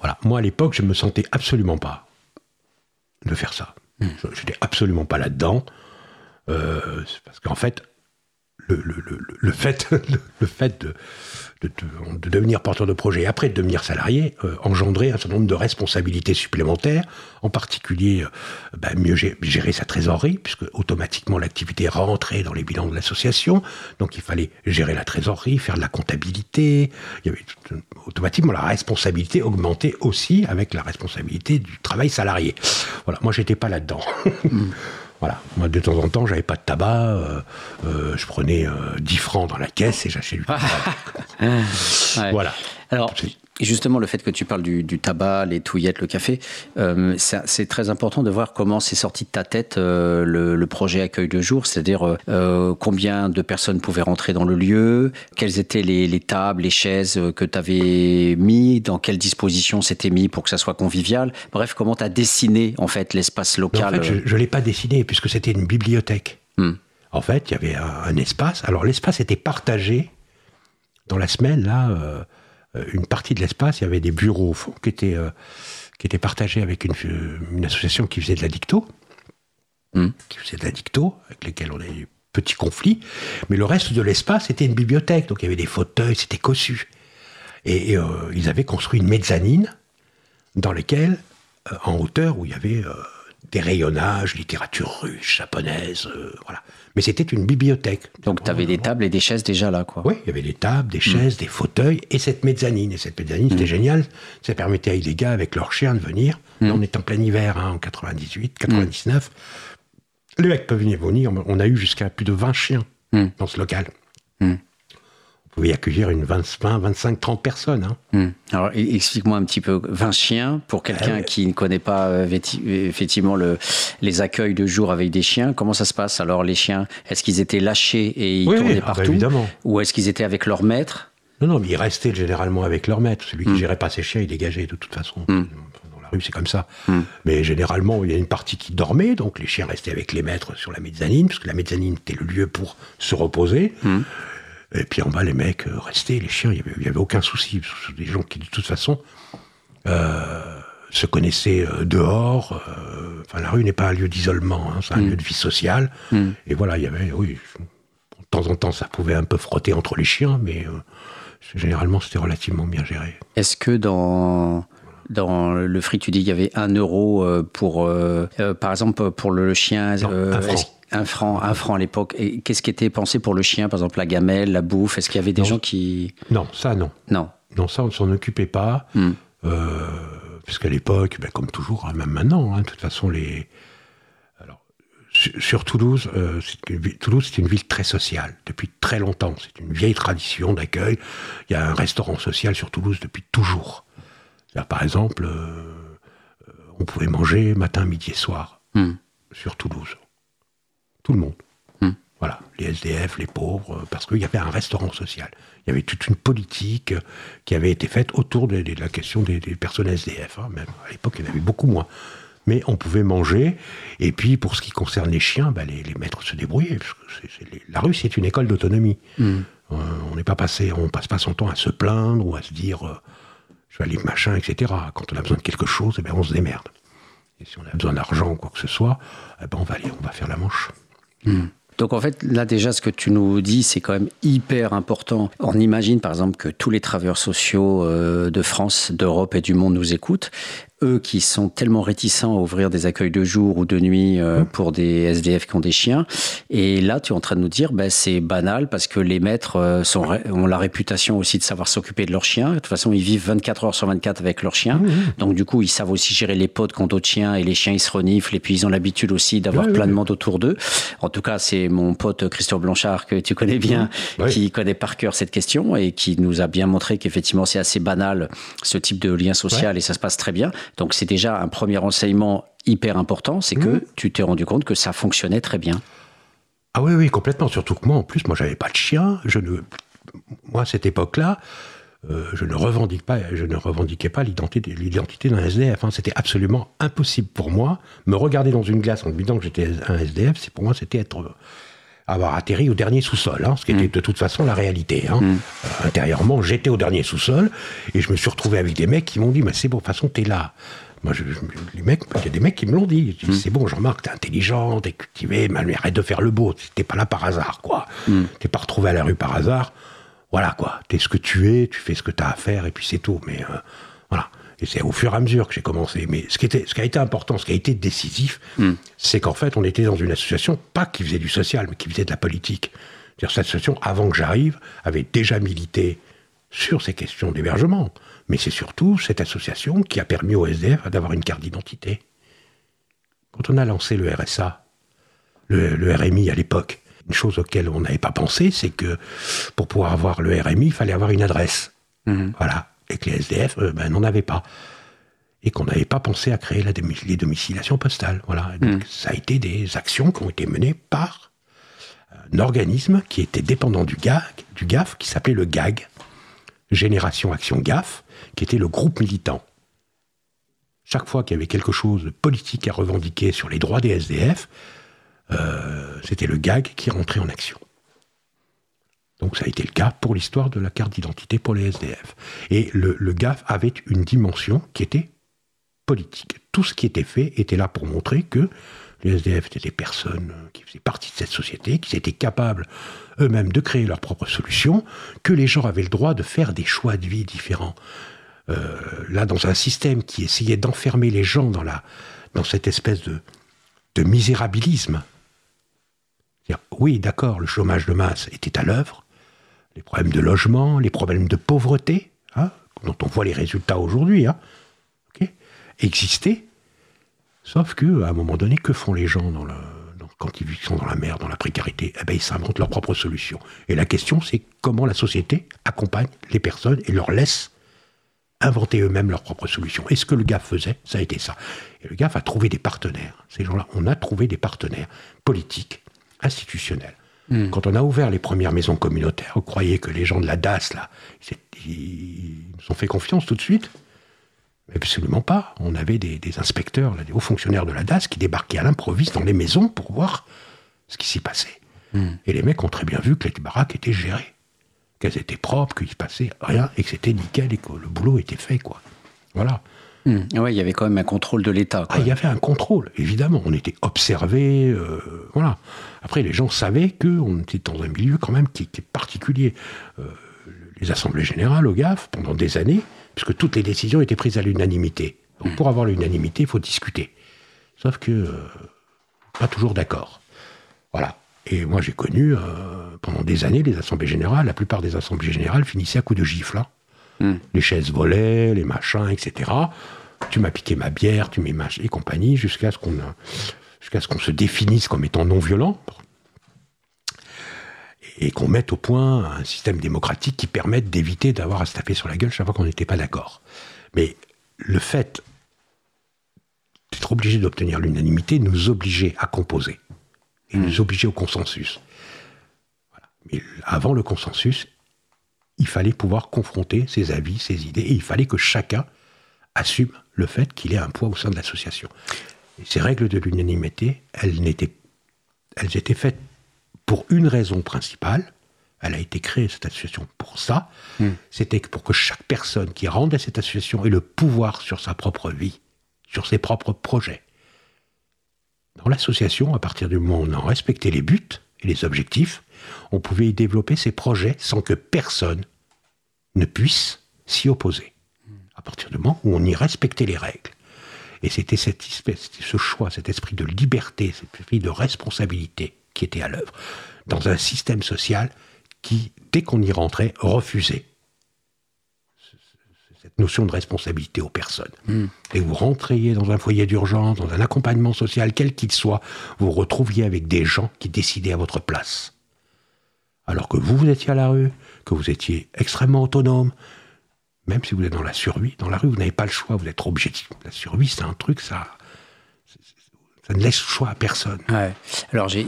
Voilà. Moi, à l'époque, je ne me sentais absolument pas de faire ça. Je n'étais absolument pas là-dedans. Euh, parce qu'en fait, le, le, fait, le, fait de, de, devenir porteur de projet et après de devenir salarié euh, engendrait un certain nombre de responsabilités supplémentaires, en particulier euh, bah, mieux gérer, sa trésorerie, puisque automatiquement l'activité rentrait dans les bilans de l'association, donc il fallait gérer la trésorerie, faire de la comptabilité, il y avait automatiquement la responsabilité augmentait aussi avec la responsabilité du travail salarié. Voilà, moi j'étais pas là-dedans. Voilà. Moi, de temps en temps, j'avais pas de tabac. Euh, euh, je prenais 10 euh, francs dans la caisse et j'achetais du tabac. Voilà. Alors, justement, le fait que tu parles du, tabac, les touillettes, le café, euh, c'est très important de voir comment c'est sorti de ta tête euh, le, projet accueil de jour, c'est-à-dire euh, combien de personnes pouvaient rentrer dans le lieu, quelles étaient les, tables, les chaises que tu avais mis, dans quelle disposition c'était mis pour que ça soit convivial. Bref, comment tu as dessiné en fait l'espace local En fait, je ne l'ai pas dessiné puisque c'était une bibliothèque. Hmm. En fait, il y avait un, un espace. Alors l'espace était partagé dans la semaine là une partie de l'espace, il y avait des bureaux au fond qui étaient, euh, qui étaient partagés avec une, une, association qui faisait de la dicto, hmm. qui faisait de la dicto, avec lesquels on a eu petits conflits. Mais le reste de l'espace était une bibliothèque, donc il y avait des fauteuils, c'était cossu. Et, euh, ils avaient construit une mezzanine dans laquelle, en hauteur, où il y avait des rayonnages, littérature russe, japonaise, voilà. Mais c'était une bibliothèque. Donc tu avais des tables et des chaises déjà là, quoi. Oui, il y avait des tables, des chaises, mm. des fauteuils et cette mezzanine. Et cette mezzanine, c'était mm. génial. Ça permettait à les gars, avec leurs chiens, de venir. Là, mm. on est en plein hiver, hein, en 98, 99. Les mecs peuvent venir. On a eu jusqu'à plus de 20 chiens dans ce local pouvait y accueillir une 20, 25, 30 personnes. Hein. Hmm. Alors, explique-moi un petit peu. 20 chiens, pour quelqu'un ah qui ne connaît pas euh, effectivement le, les accueils de jour avec des chiens, comment ça se passe Alors, les chiens, est-ce qu'ils étaient lâchés et ils tournaient ah bah partout? évidemment. Ou est-ce qu'ils étaient avec leur maître? Non, non, mais ils restaient généralement avec leur maître. Celui qui ne hmm. gérait pas ses chiens, il dégageait de toute façon. Hmm. Dans la rue, c'est comme ça. Mais généralement, il y a une partie qui dormait, donc les chiens restaient avec les maîtres sur la mezzanine, parce que la mezzanine était le lieu pour se reposer. Et puis en bas, les mecs euh, restaient, les chiens, il n'y avait, aucun souci. Des gens qui, de toute façon, euh, se connaissaient euh, dehors. enfin, la rue n'est pas un lieu d'isolement, hein, c'est un mm. lieu de vie sociale. Mm. Et voilà, il y avait, oui, de temps en temps, ça pouvait un peu frotter entre les chiens, mais généralement, c'était relativement bien géré. Est-ce que dans dans le fric, tu dis qu'il y avait un euro pour, par exemple, pour le chien. un franc. Un franc, un franc à l'époque. Et qu'est-ce qui était pensé pour le chien, par exemple la gamelle, la bouffe? Est-ce qu'il y avait des gens qui... Non, ça non. Non. Non, ça on ne s'en occupait pas. Hmm. Euh, puisqu'à l'époque, ben, comme toujours, hein, même maintenant, hein, de toute façon, les... Alors, sur, Toulouse, euh, Toulouse c'est une ville très sociale, depuis très longtemps. C'est une vieille tradition d'accueil. Il y a un restaurant social sur Toulouse depuis toujours. par exemple, euh, on pouvait manger matin, midi et soir hmm. sur Toulouse tout le monde. Hmm. Voilà, les SDF, les pauvres, parce qu'il y avait un restaurant social. Il y avait toute une politique qui avait été faite autour de, la question des, personnes SDF. Hein. Même à l'époque, il y en avait beaucoup moins. Mais on pouvait manger. Et puis, pour ce qui concerne les chiens, bah, les, maîtres se débrouillaient. la rue, c'est une école d'autonomie. Hmm. Euh, on n'est pas passé, on passe pas son temps à se plaindre ou à se dire euh, je vais aller machin, etc. Quand on a besoin de quelque chose, eh ben, on se démerde. Et si on a besoin d'argent ou quoi que ce soit, eh ben, on va aller, on va faire la manche. Donc en fait, là déjà, ce que tu nous dis, c'est quand même hyper important. On imagine par exemple que tous les travailleurs sociaux euh, de France, d'Europe et du monde nous écoutent eux qui sont tellement réticents à ouvrir des accueils de jour ou de nuit euh, mmh. pour des SDF qui ont des chiens. Et là, tu es en train de nous dire, ben, c'est banal parce que les maîtres euh, sont, ont la réputation aussi de savoir s'occuper de leurs chiens. De toute façon, ils vivent 24 heures sur 24 avec leurs chiens. Mmh, mmh. Donc, du coup, ils savent aussi gérer les potes quand d'autres chiens et les chiens, ils se reniflent. Et puis, ils ont l'habitude aussi d'avoir plein de monde autour d'eux. En tout cas, c'est mon pote Christophe Blanchard que tu connais bien, qui connaît par cœur cette question et qui nous a bien montré qu'effectivement, c'est assez banal ce type de lien social et ça se passe très bien. Donc c'est déjà un premier enseignement hyper important, c'est que tu t'es rendu compte que ça fonctionnait très bien. Ah oui, oui, complètement. Surtout que moi, en plus, moi, j'avais pas de chien. Je ne, moi, à cette époque-là, euh, je ne revendique pas, je ne revendiquais pas l'identité, l'identité d'un SDF. Hein. C'était absolument impossible pour moi. Me regarder dans une glace en me disant que j'étais un SDF, c'est pour moi, c'était être avoir atterri au dernier sous-sol, hein, ce qui était mm. de toute façon la réalité. Hein. Mm. Euh, intérieurement, j'étais au dernier sous-sol et je me suis retrouvé avec des mecs qui m'ont dit, mais c'est bon, de toute façon, t'es là. Moi, je, les mecs, il y a des mecs qui me l'ont dit. Dis, C'est bon, Jean-Marc, t'es intelligent, t'es cultivé, mais arrête de faire le beau. T'es pas là par hasard, quoi. T'es pas retrouvé à la rue par hasard. Voilà, quoi. T'es ce que tu es, tu fais ce que t'as à faire, et puis c'est tout. Mais voilà. Et c'est au fur et à mesure que j'ai commencé. Mais ce qui, était, ce qui a été important, ce qui a été décisif, c'est qu'en fait, on était dans une association, pas qui faisait du social, mais qui faisait de la politique. C'est-à-dire, cette association, avant que j'arrive, avait déjà milité sur ces questions d'hébergement. Mais c'est surtout cette association qui a permis au SDF d'avoir une carte d'identité. Quand on a lancé le RSA, le, RMI à l'époque, une chose auquel on n'avait pas pensé, c'est que pour pouvoir avoir le RMI, il fallait avoir une adresse. Voilà et que les SDF euh, ben, n'en avaient pas. Et qu'on n'avait pas pensé à créer la les domiciliations postales. Voilà. Donc, hmm. Ça a été des actions qui ont été menées par un organisme qui était dépendant du, GAG, du GAF, qui s'appelait le GAG, Génération Action GAF, qui était le groupe militant. Chaque fois qu'il y avait quelque chose de politique à revendiquer sur les droits des SDF, euh, c'était le GAG qui rentrait en action. Donc ça a été le cas pour l'histoire de la carte d'identité pour les SDF. Et le, GAF avait une dimension qui était politique. Tout ce qui était fait était là pour montrer que les SDF étaient des personnes qui faisaient partie de cette société, qui étaient capables eux-mêmes de créer leurs propres solutions, que les gens avaient le droit de faire des choix de vie différents. Euh, là, dans un système qui essayait d'enfermer les gens dans, cette espèce de, de misérabilisme. Oui, d'accord, le chômage de masse était à l'œuvre, les problèmes de logement, les problèmes de pauvreté, hein, dont on voit les résultats aujourd'hui, hein, existaient. Sauf que, à un moment donné, que font les gens quand ils sont dans la mer, dans la précarité? Eh ben, Ils s'inventent leurs propres solutions. Et la question, c'est comment la société accompagne les personnes et leur laisse inventer eux-mêmes leurs propres solutions. Et ce que le GAF faisait, ça a été ça. Et le GAF a trouvé des partenaires. Ces gens-là, on a trouvé des partenaires politiques, institutionnels, Hmm. Quand on a ouvert les premières maisons communautaires, vous croyez que les gens de la DAS, là, ils nous ont fait confiance tout de suite? Absolument pas. On avait des, inspecteurs, des hauts fonctionnaires de la DAS qui débarquaient à l'improviste dans les maisons pour voir ce qui s'y passait. Hmm. Et les mecs ont très bien vu que les baraques étaient gérées, qu'elles étaient propres, qu'il ne se passait rien et que c'était nickel et que le boulot était fait, quoi. Voilà. Ouais, il y avait quand même un contrôle de l'État. Ah, il y avait un contrôle, évidemment. On était observé, euh, voilà. Après, les gens savaient qu'on était dans un milieu quand même qui était particulier. Euh, les assemblées générales au GAF, pendant des années, puisque toutes les décisions étaient prises à l'unanimité. Donc, pour avoir l'unanimité, il faut discuter. Sauf que, euh, pas toujours d'accord. Voilà. Et moi, j'ai connu, pendant des années, les assemblées générales, la plupart des assemblées générales finissaient à coups de gifle. Hein. Hmm. Les chaises volaient, les machins, etc. Tu m'as piqué ma bière, tu m'as et compagnie, jusqu'à ce qu'on jusqu'à ce qu'on se définisse comme étant non violent et qu'on mette au point un système démocratique qui permette d'éviter d'avoir à se taper sur la gueule chaque fois qu'on n'était pas d'accord. Mais le fait d'être obligé d'obtenir l'unanimité nous obligeait à composer et hmm. nous obligeait au consensus. Mais avant le consensus, il fallait pouvoir confronter ses avis, ses idées, et il fallait que chacun assume le fait qu'il ait un poids au sein de l'association. ces règles de l'unanimité, elles, elles étaient faites pour une raison principale. Elle a été créée, cette association, pour ça. Hmm. C'était pour que chaque personne qui à cette association ait le pouvoir sur sa propre vie, sur ses propres projets. Dans l'association, à partir du moment où on en respectait les buts et les objectifs, on pouvait y développer ses projets sans que personne ne puisse s'y opposer. À partir du moment où on y respectait les règles. Et c'était cette espèce, ce choix, cet esprit de liberté, cet esprit de responsabilité qui était à l'œuvre dans un système social qui, dès qu'on y rentrait, refusait cette notion de responsabilité aux personnes. Hmm. Et vous rentriez dans un foyer d'urgence, dans un accompagnement social, quel qu'il soit, vous retrouviez avec des gens qui décidaient à votre place alors que vous, vous étiez à la rue, que vous étiez extrêmement autonome, même si vous êtes dans la survie, dans la rue, vous n'avez pas le choix, vous êtes obligé. La survie, c'est un truc, ça, ça ne laisse choix à personne. Alors j'ai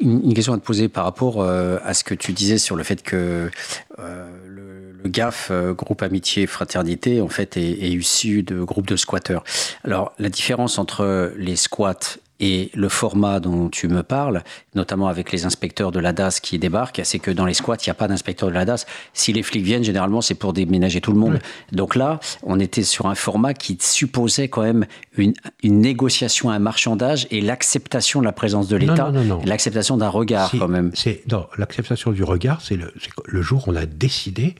une, question à te poser par rapport euh, à ce que tu disais sur le fait que euh, le, GAF, euh, groupe amitié fraternité, en fait est, est, issu de groupes de squatteurs. Alors la différence entre les squats Et le format dont tu me parles, notamment avec les inspecteurs de la DAS qui débarquent, c'est que dans les squats, il n'y a pas d'inspecteur de la DAS. Si les flics viennent, généralement, c'est pour déménager tout le monde. Donc là, on était sur un format qui supposait quand même une, une négociation, un marchandage et l'acceptation de la présence de l'État, l'acceptation d'un regard quand même. C'est l'acceptation du regard, c'est le, le, jour où on a décidé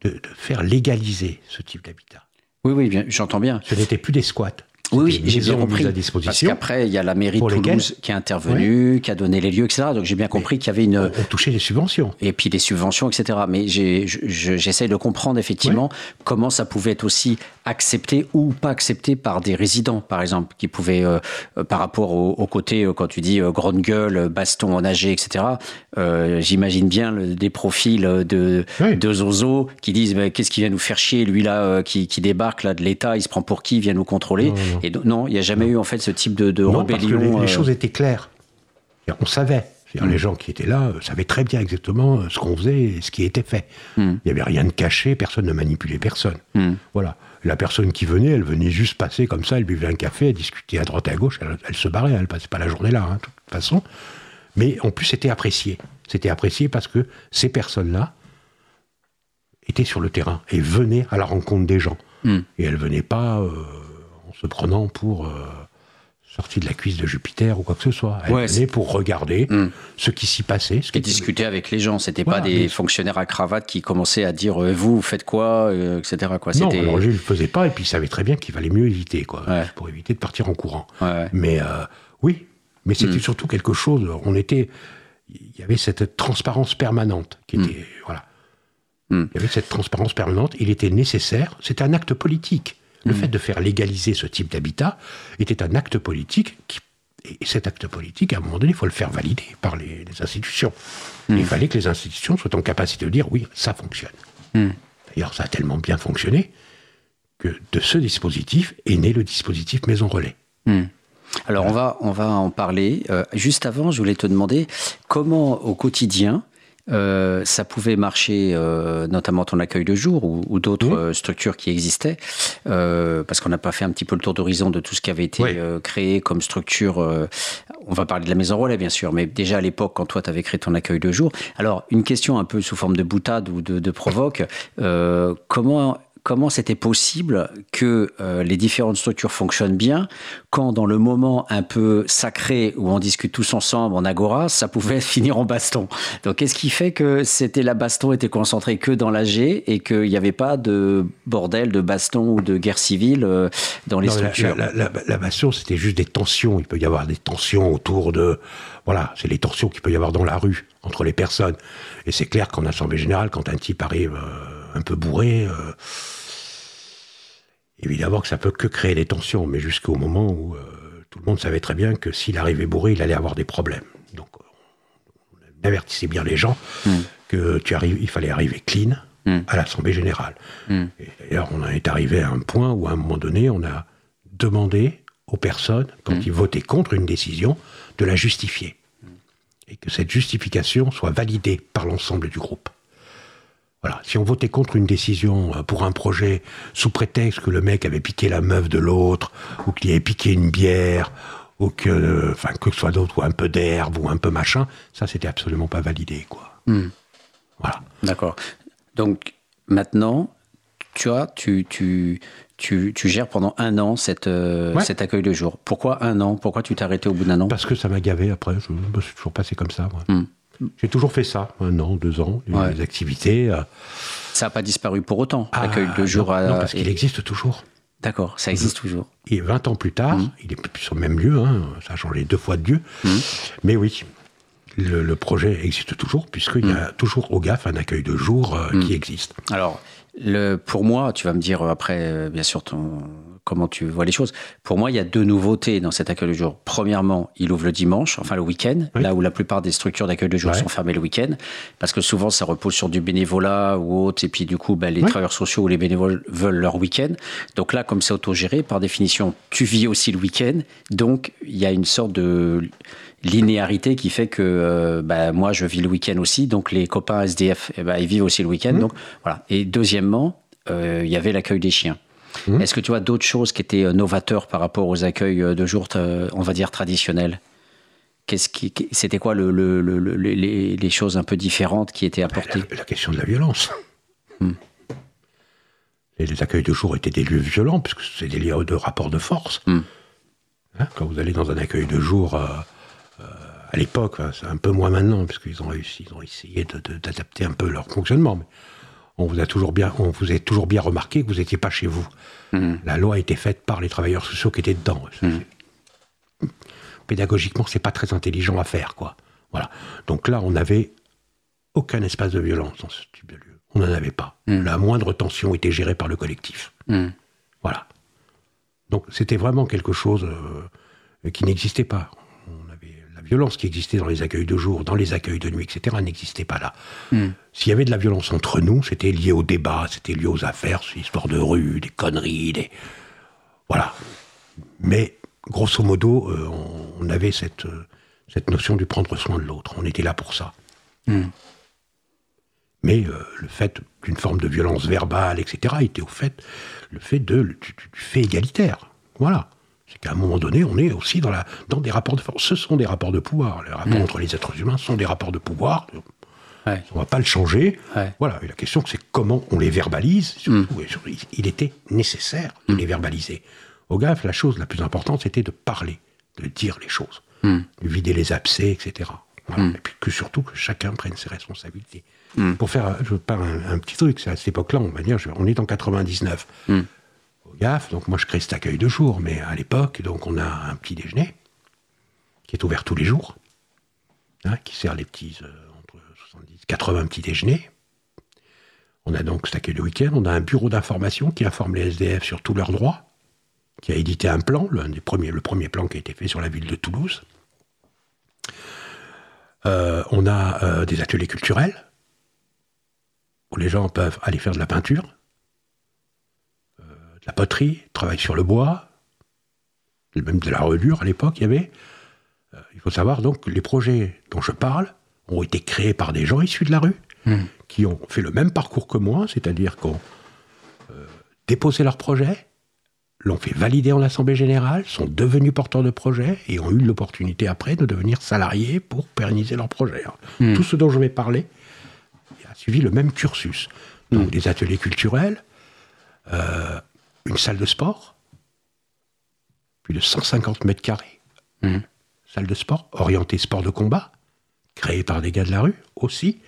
de, de faire légaliser ce type d'habitat. Oui, oui, j'entends bien. Ce n'était plus des squats. Oui, j'ai bien compris. À disposition parce qu'après, il y a la mairie de Toulouse qui est intervenue, qui a donné les lieux, etc. Donc j'ai bien compris qu'il y avait une. On, touchait les subventions. Et puis les subventions, etc. Mais j'essaie de comprendre effectivement comment ça pouvait être aussi accepté ou pas accepté par des résidents, par exemple, qui pouvaient, euh, euh, par rapport au, côté, euh, quand tu dis grande gueule, baston enagé, etc. J'imagine bien des profils de, de Zozo qui disent qu'est-ce qui vient nous faire chier, lui là, qui, qui, débarque là de l'État, il se prend pour qui, il vient nous contrôler. Et non, il n'y a jamais eu en fait ce type de, de non, rébellion. Parce que les, choses étaient claires. On savait. Mm. Les gens qui étaient là savaient très bien exactement ce qu'on faisait et ce qui était fait. Mm. Il n'y avait rien de caché, personne ne manipulait personne. Mm. Voilà. La personne qui venait, elle venait juste passer comme ça, elle buvait un café, elle discutait à droite et à gauche, elle, se barrait, elle passait pas la journée là, hein, de toute façon. Mais en plus, c'était apprécié. C'était apprécié parce que ces personnes-là étaient sur le terrain et venaient à la rencontre des gens. Et elles venaient pas euh, en se prenant pour. Euh, sorti de la cuisse de Jupiter ou quoi que ce soit. Elle venait pour regarder hmm. ce qui s'y passait. Ce qui et discuter avec les gens. C'était pas des fonctionnaires à cravate qui commençaient à dire euh, vous, faites quoi, euh, etc. Quoi. Non, alors lui, il le faisait pas et puis il savait très bien qu'il valait mieux éviter, quoi, pour éviter de partir en courant. Mais euh, oui, mais c'était hmm. surtout quelque chose. On était, il y avait cette transparence permanente qui était, hmm. voilà. Il y avait cette transparence permanente. Il était nécessaire. C'était un acte politique. Le mm. fait de faire légaliser ce type d'habitat était un acte politique qui et cet acte politique, à un moment donné, il faut le faire valider par les, institutions. Mm. Il fallait que les institutions soient en capacité de dire oui, ça fonctionne. Mm. D'ailleurs, ça a tellement bien fonctionné que de ce dispositif est né le dispositif Maison Relais. Alors, on, va, on va en parler. Euh, juste avant, je voulais te demander comment, au quotidien, euh, ça pouvait marcher, euh, notamment ton accueil de jour ou, d'autres euh, structures qui existaient, parce qu'on n'a pas fait un petit peu le tour d'horizon de tout ce qui avait été créé comme structure. on va parler de la maison relais, bien sûr, mais déjà à l'époque, quand toi, tu avais créé ton accueil de jour. Alors, une question un peu sous forme de boutade ou de, de provoque, comment comment c'était possible que euh, les différentes structures fonctionnent bien quand dans le moment un peu sacré où on discute tous ensemble en agora, ça pouvait finir en baston. Donc qu'est-ce qui fait que c'était la baston était concentrée que dans l'AG et qu'il n'y avait pas de bordel, de baston ou de guerre civile euh, dans les structures? la, baston, c'était juste des tensions. Il peut y avoir des tensions autour de... Voilà, c'est les tensions qu'il peut y avoir dans la rue entre les personnes. Et c'est clair qu'en Assemblée Générale, quand un type arrive... Euh, un peu bourré, euh, évidemment que ça peut que créer des tensions, mais jusqu'au moment où euh, tout le monde savait très bien que s'il arrivait bourré, il allait avoir des problèmes. Donc, on avertissait bien les gens hmm. que tu arrives, il fallait arriver clean hmm. à l'Assemblée générale. Hmm. Et d'ailleurs, on est arrivé à un point où, à un moment donné, on a demandé aux personnes, quand ils votaient contre une décision, de la justifier. Et que cette justification soit validée par l'ensemble du groupe. Voilà. Si on votait contre une décision euh, pour un projet sous prétexte que le mec avait piqué la meuf de l'autre, ou qu'il avait piqué une bière, ou que, enfin, que ce soit d'autre, ou un peu d'herbe, ou un peu machin, ça, c'était absolument pas validé, quoi. Hmm. Voilà. D'accord. Donc, maintenant, tu vois, tu, tu, tu, tu, gères pendant un an cette, euh, cet accueil de jour. Pourquoi un an? Pourquoi tu t'es arrêté au bout d'un an? Parce que ça m'a gavé après. Je me suis toujours passé comme ça. Moi. Hmm. J'ai toujours fait ça, un an, deux ans, des activités. Euh. Ça n'a pas disparu pour autant, ah, l'accueil de jour non, non parce qu'il existe toujours. D'accord, ça existe toujours. Et 20 ans plus tard, mmh. il est plus sur le même lieu, hein, ça a changé deux fois de lieu. Mmh. Mais oui, le, projet existe toujours, puisqu'il y a mmh. toujours au GAF un accueil de jour euh, qui existe. Alors, le, pour moi, tu vas me dire après, euh, bien sûr, ton, comment tu vois les choses. Pour moi, il y a deux nouveautés dans cet accueil de jour. Premièrement, il ouvre le dimanche, enfin le week-end, là où la plupart des structures d'accueil de jour sont fermées le week-end, parce que souvent ça repose sur du bénévolat ou autre, et puis du coup, ben, les travailleurs sociaux ou les bénévoles veulent leur week-end. Donc là, comme c'est autogéré, par définition, tu vis aussi le week-end, donc il y a une sorte de linéarité qui fait que euh, ben, moi je vis le week-end aussi, donc les copains SDF, eh ben, ils vivent aussi le week-end. Mmh. Donc voilà. Et deuxièmement, euh, il y avait l'accueil des chiens. Mmh. Est-ce que tu vois d'autres choses qui étaient novateurs par rapport aux accueils de jour, on va dire traditionnels? Qu'est-ce qui, c'était quoi le, les, choses un peu différentes qui étaient apportées? La, question de la violence. Mmh. les accueils de jour étaient des lieux violents, puisque c'est des lieux de rapport de force. Mmh. Hein, quand vous allez dans un accueil de jour, euh, euh, à l'époque, hein, c'est un peu moins maintenant, puisqu'ils ont réussi, ils ont essayé d'adapter un peu leur fonctionnement. Mais on vous a toujours bien, on vous toujours bien remarqué que vous n'étiez pas chez vous. Mmh. La loi a été faite par les travailleurs sociaux qui étaient dedans. Mmh. Pédagogiquement, c'est pas très intelligent à faire, quoi. Voilà. Donc là, on n'avait aucun espace de violence dans ce type de lieu. On n'en avait pas. Mmh. La moindre tension était gérée par le collectif. Voilà. Donc c'était vraiment quelque chose euh, qui n'existait pas. Violence qui existait dans les accueils de jour, dans les accueils de nuit, etc., n'existait pas là. Hmm. S'il y avait de la violence entre nous, c'était lié au débat, c'était lié aux affaires, histoires de rue, des conneries, des... Voilà. Mais grosso modo, euh, on, avait cette, euh, cette notion du prendre soin de l'autre. On était là pour ça. Hmm. Mais le fait d'une forme de violence verbale, etc., était au fait le fait de, du, fait égalitaire. Voilà. C'est qu'à un moment donné, on est aussi dans, la, dans des rapports de force. Ce sont des rapports de pouvoir. Les rapports mm. entre les êtres humains sont des rapports de pouvoir. On ne va pas le changer. Voilà. Et la question, c'est comment on les verbalise. Mm. il était nécessaire de mm. les verbaliser. Au GAF, la chose la plus importante, c'était de parler, de dire les choses, de vider les abcès, etc. Et puis que surtout que chacun prenne ses responsabilités. Pour faire, je parle un, petit truc, c'est à cette époque-là, on va dire, on est en 99. Donc moi je crée cet accueil de jour, mais à l'époque, donc on a un petit déjeuner qui est ouvert tous les jours, hein, qui sert les petits, euh, entre 70 80 petits déjeuners. On a donc cet accueil de week-end, on a un bureau d'information qui informe les SDF sur tous leurs droits, qui a édité un plan, le premier plan qui a été fait sur la ville de Toulouse. Euh, on a euh, des ateliers culturels, où les gens peuvent aller faire de la peinture, de la poterie, travailler sur le bois, même de la reliure à l'époque, il y avait. Euh, il faut savoir donc que les projets dont je parle ont été créés par des gens issus de la rue, hmm. qui ont fait le même parcours que moi, c'est-à-dire qu'on euh, déposé leurs projets, l'ont fait valider en Assemblée Générale, sont devenus porteurs de projets et ont eu l'opportunité après de devenir salariés pour pérenniser leurs projets. Hmm. Tout ce dont je vais parler, suivi le même cursus. Donc mm. des ateliers culturels, euh, une salle de sport, plus de 150 mètres carrés. Mm. Salle de sport, orientée sport de combat, créée par des gars de la rue aussi,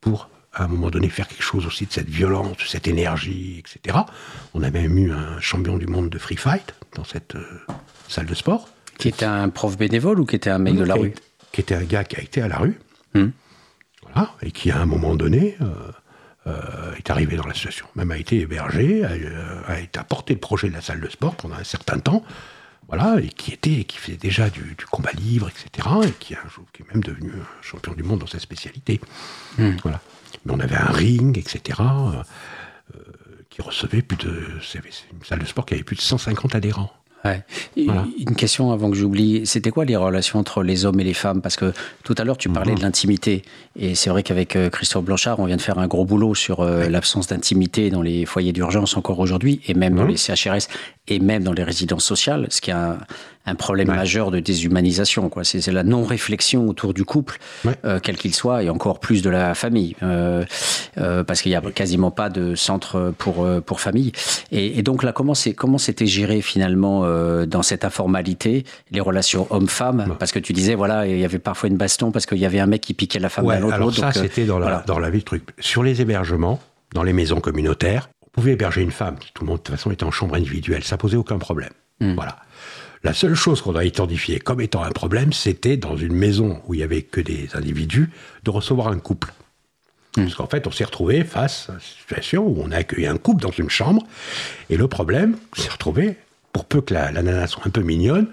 pour à un moment donné faire quelque chose aussi de cette violence, de cette énergie, etc. On a même eu un champion du monde de free fight dans cette euh, salle de sport. Qui était un prof bénévole ou qui était un mec de la rue Qui était un gars qui a été à la rue. Mm et qui à un moment donné euh, est arrivé dans la situation, même a été hébergé, a, été apporté le projet de la salle de sport pendant un certain temps, voilà, et qui était, qui faisait déjà du, combat libre, etc., et qui, qui, est même devenu champion du monde dans sa spécialité. Hmm. Voilà. Mais on avait un ring, etc., euh, qui recevait plus de, une salle de sport qui avait plus de 150 adhérents. Une question avant que j'oublie, c'était quoi les relations entre les hommes et les femmes? Parce que tout à l'heure, tu parlais de mhm. l'intimité. Et c'est vrai qu'avec euh, Christophe Blanchard, on vient de faire un gros boulot sur euh, l'absence d'intimité dans les foyers d'urgence encore aujourd'hui, et même dans mhm. les CHRS, et même dans les résidences sociales, ce qui est un, un problème majeur de déshumanisation. Quoi. C'est, la non-réflexion autour du couple, euh, quel qu'il soit, et encore plus de la famille, euh, euh, parce qu'il n'y a quasiment pas de centre pour, pour famille. Et, donc là, comment, c'est, comment c'était géré finalement dans cette informalité, les relations homme-femme Parce que tu disais, voilà, il y avait parfois une baston parce qu'il y avait un mec qui piquait la femme à l'autre. Alors ça, c'était dans, la, dans la vie truc. Sur les hébergements, dans les maisons communautaires, on pouvait héberger une femme, tout le monde de toute façon était en chambre individuelle, ça posait aucun problème. Hmm. Voilà. La seule chose qu'on a identifiée comme étant un problème, c'était dans une maison où il y avait que des individus, de recevoir un couple. Hmm. Parce qu'en fait, on s'est retrouvé face à une situation où on a accueilli un couple dans une chambre, et le problème, on s'est retrouvé, pour peu que la, nana soit un peu mignonne,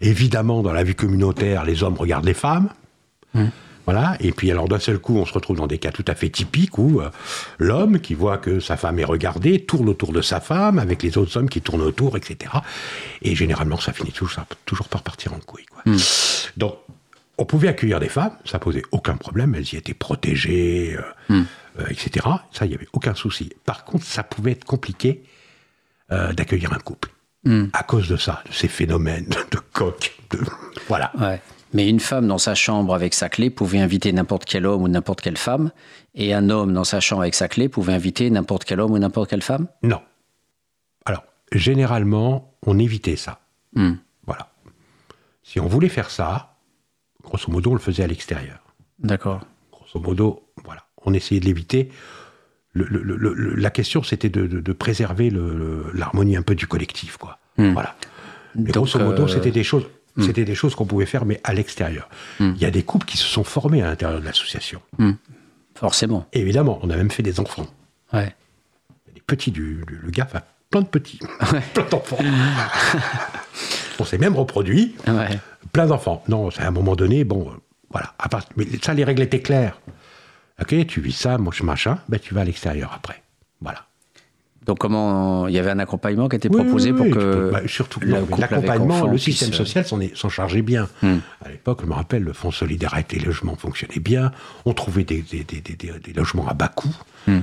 évidemment, dans la vie communautaire, les hommes regardent les femmes. Hmm. Voilà. Et puis alors d'un seul coup, on se retrouve dans des cas tout à fait typiques où euh, l'homme qui voit que sa femme est regardée tourne autour de sa femme avec les autres hommes qui tournent autour, etc. Et généralement, ça finit toujours, toujours par partir en couille. Quoi. Hmm. Donc, on pouvait accueillir des femmes, ça posait aucun problème, elles y étaient protégées, euh, hmm. euh, etc. Ça, il n'y avait aucun souci. Par contre, ça pouvait être compliqué d'accueillir un couple. À cause de ça, de ces phénomènes de coq. De... Voilà. Ouais. Mais une femme dans sa chambre avec sa clé pouvait inviter n'importe quel homme ou n'importe quelle femme, et un homme dans sa chambre avec sa clé pouvait inviter n'importe quel homme ou n'importe quelle femme? Non. Alors, généralement, on évitait ça. Hmm. Voilà. Si on voulait faire ça, grosso modo, on le faisait à l'extérieur. D'accord. Grosso modo, voilà. On essayait de l'éviter. Le- le- le- le- la question, c'était de, de- de préserver l'harmonie un peu du collectif, quoi. Hmm. Voilà. Mais Donc, grosso modo, euh, c'était des choses. C'était des choses qu'on pouvait faire, mais à l'extérieur. Hmm. Il y a des couples qui se sont formés à l'intérieur de l'association. Forcément. Évidemment, on a même fait des enfants. Ouais. des petits du, du- le gars plein de petits, plein d'enfants. on s'est même reproduit, Ouais. plein d'enfants. Non, c'est à un moment donné, bon, euh, voilà. À part- mais ça, les règles étaient claires. Ok, tu vis ça, moi je machin, ben tu vas à l'extérieur après. Voilà. Donc comment il y avait un accompagnement qui était proposé oui, pour oui, que bah, surtout l'accompagnement, le système euh, social s'en chargeait bien. Hmm. À l'époque, je me rappelle, le fonds solidarité et logement fonctionnait bien. On trouvait des, des- des- des- logements à bas coût, Hmm.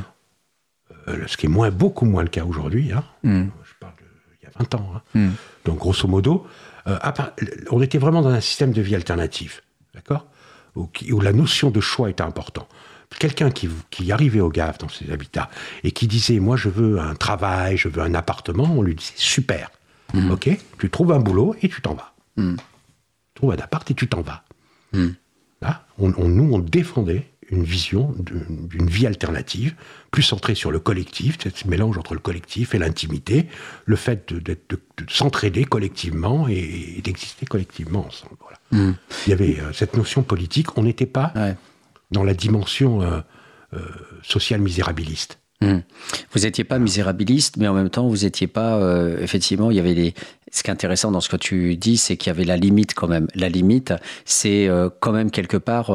Euh, ce qui est moins, beaucoup moins le cas aujourd'hui. hein. Hmm. Je parle d'il y a 20 ans. hein. Donc, grosso modo, euh, part- on était vraiment dans un système de vie alternatif, d'accord? Où, où la notion de choix était important. Quelqu'un qui, qui arrivait au GAF dans ses habitats et qui disait Moi, je veux un travail, je veux un appartement, on lui disait Super, ok Tu trouves un boulot et tu t'en vas. Tu trouves un appart et tu t'en vas. Là, on, on- nous, on défendait une vision d'une vie alternative, plus centrée sur le collectif, ce mélange entre le collectif et l'intimité, le fait de, de- de s'entraider collectivement et, et d'exister collectivement ensemble. Voilà. Il y avait euh, cette notion politique, on n'était pas Ouais. Dans la dimension euh, euh, sociale misérabiliste. Hmm. Vous n'étiez pas misérabiliste, mais en même temps, vous n'étiez pas. euh, effectivement, il y avait les. Ce qui est intéressant dans ce que tu dis, c'est qu'il y avait la limite quand même. La limite, c'est quand même quelque part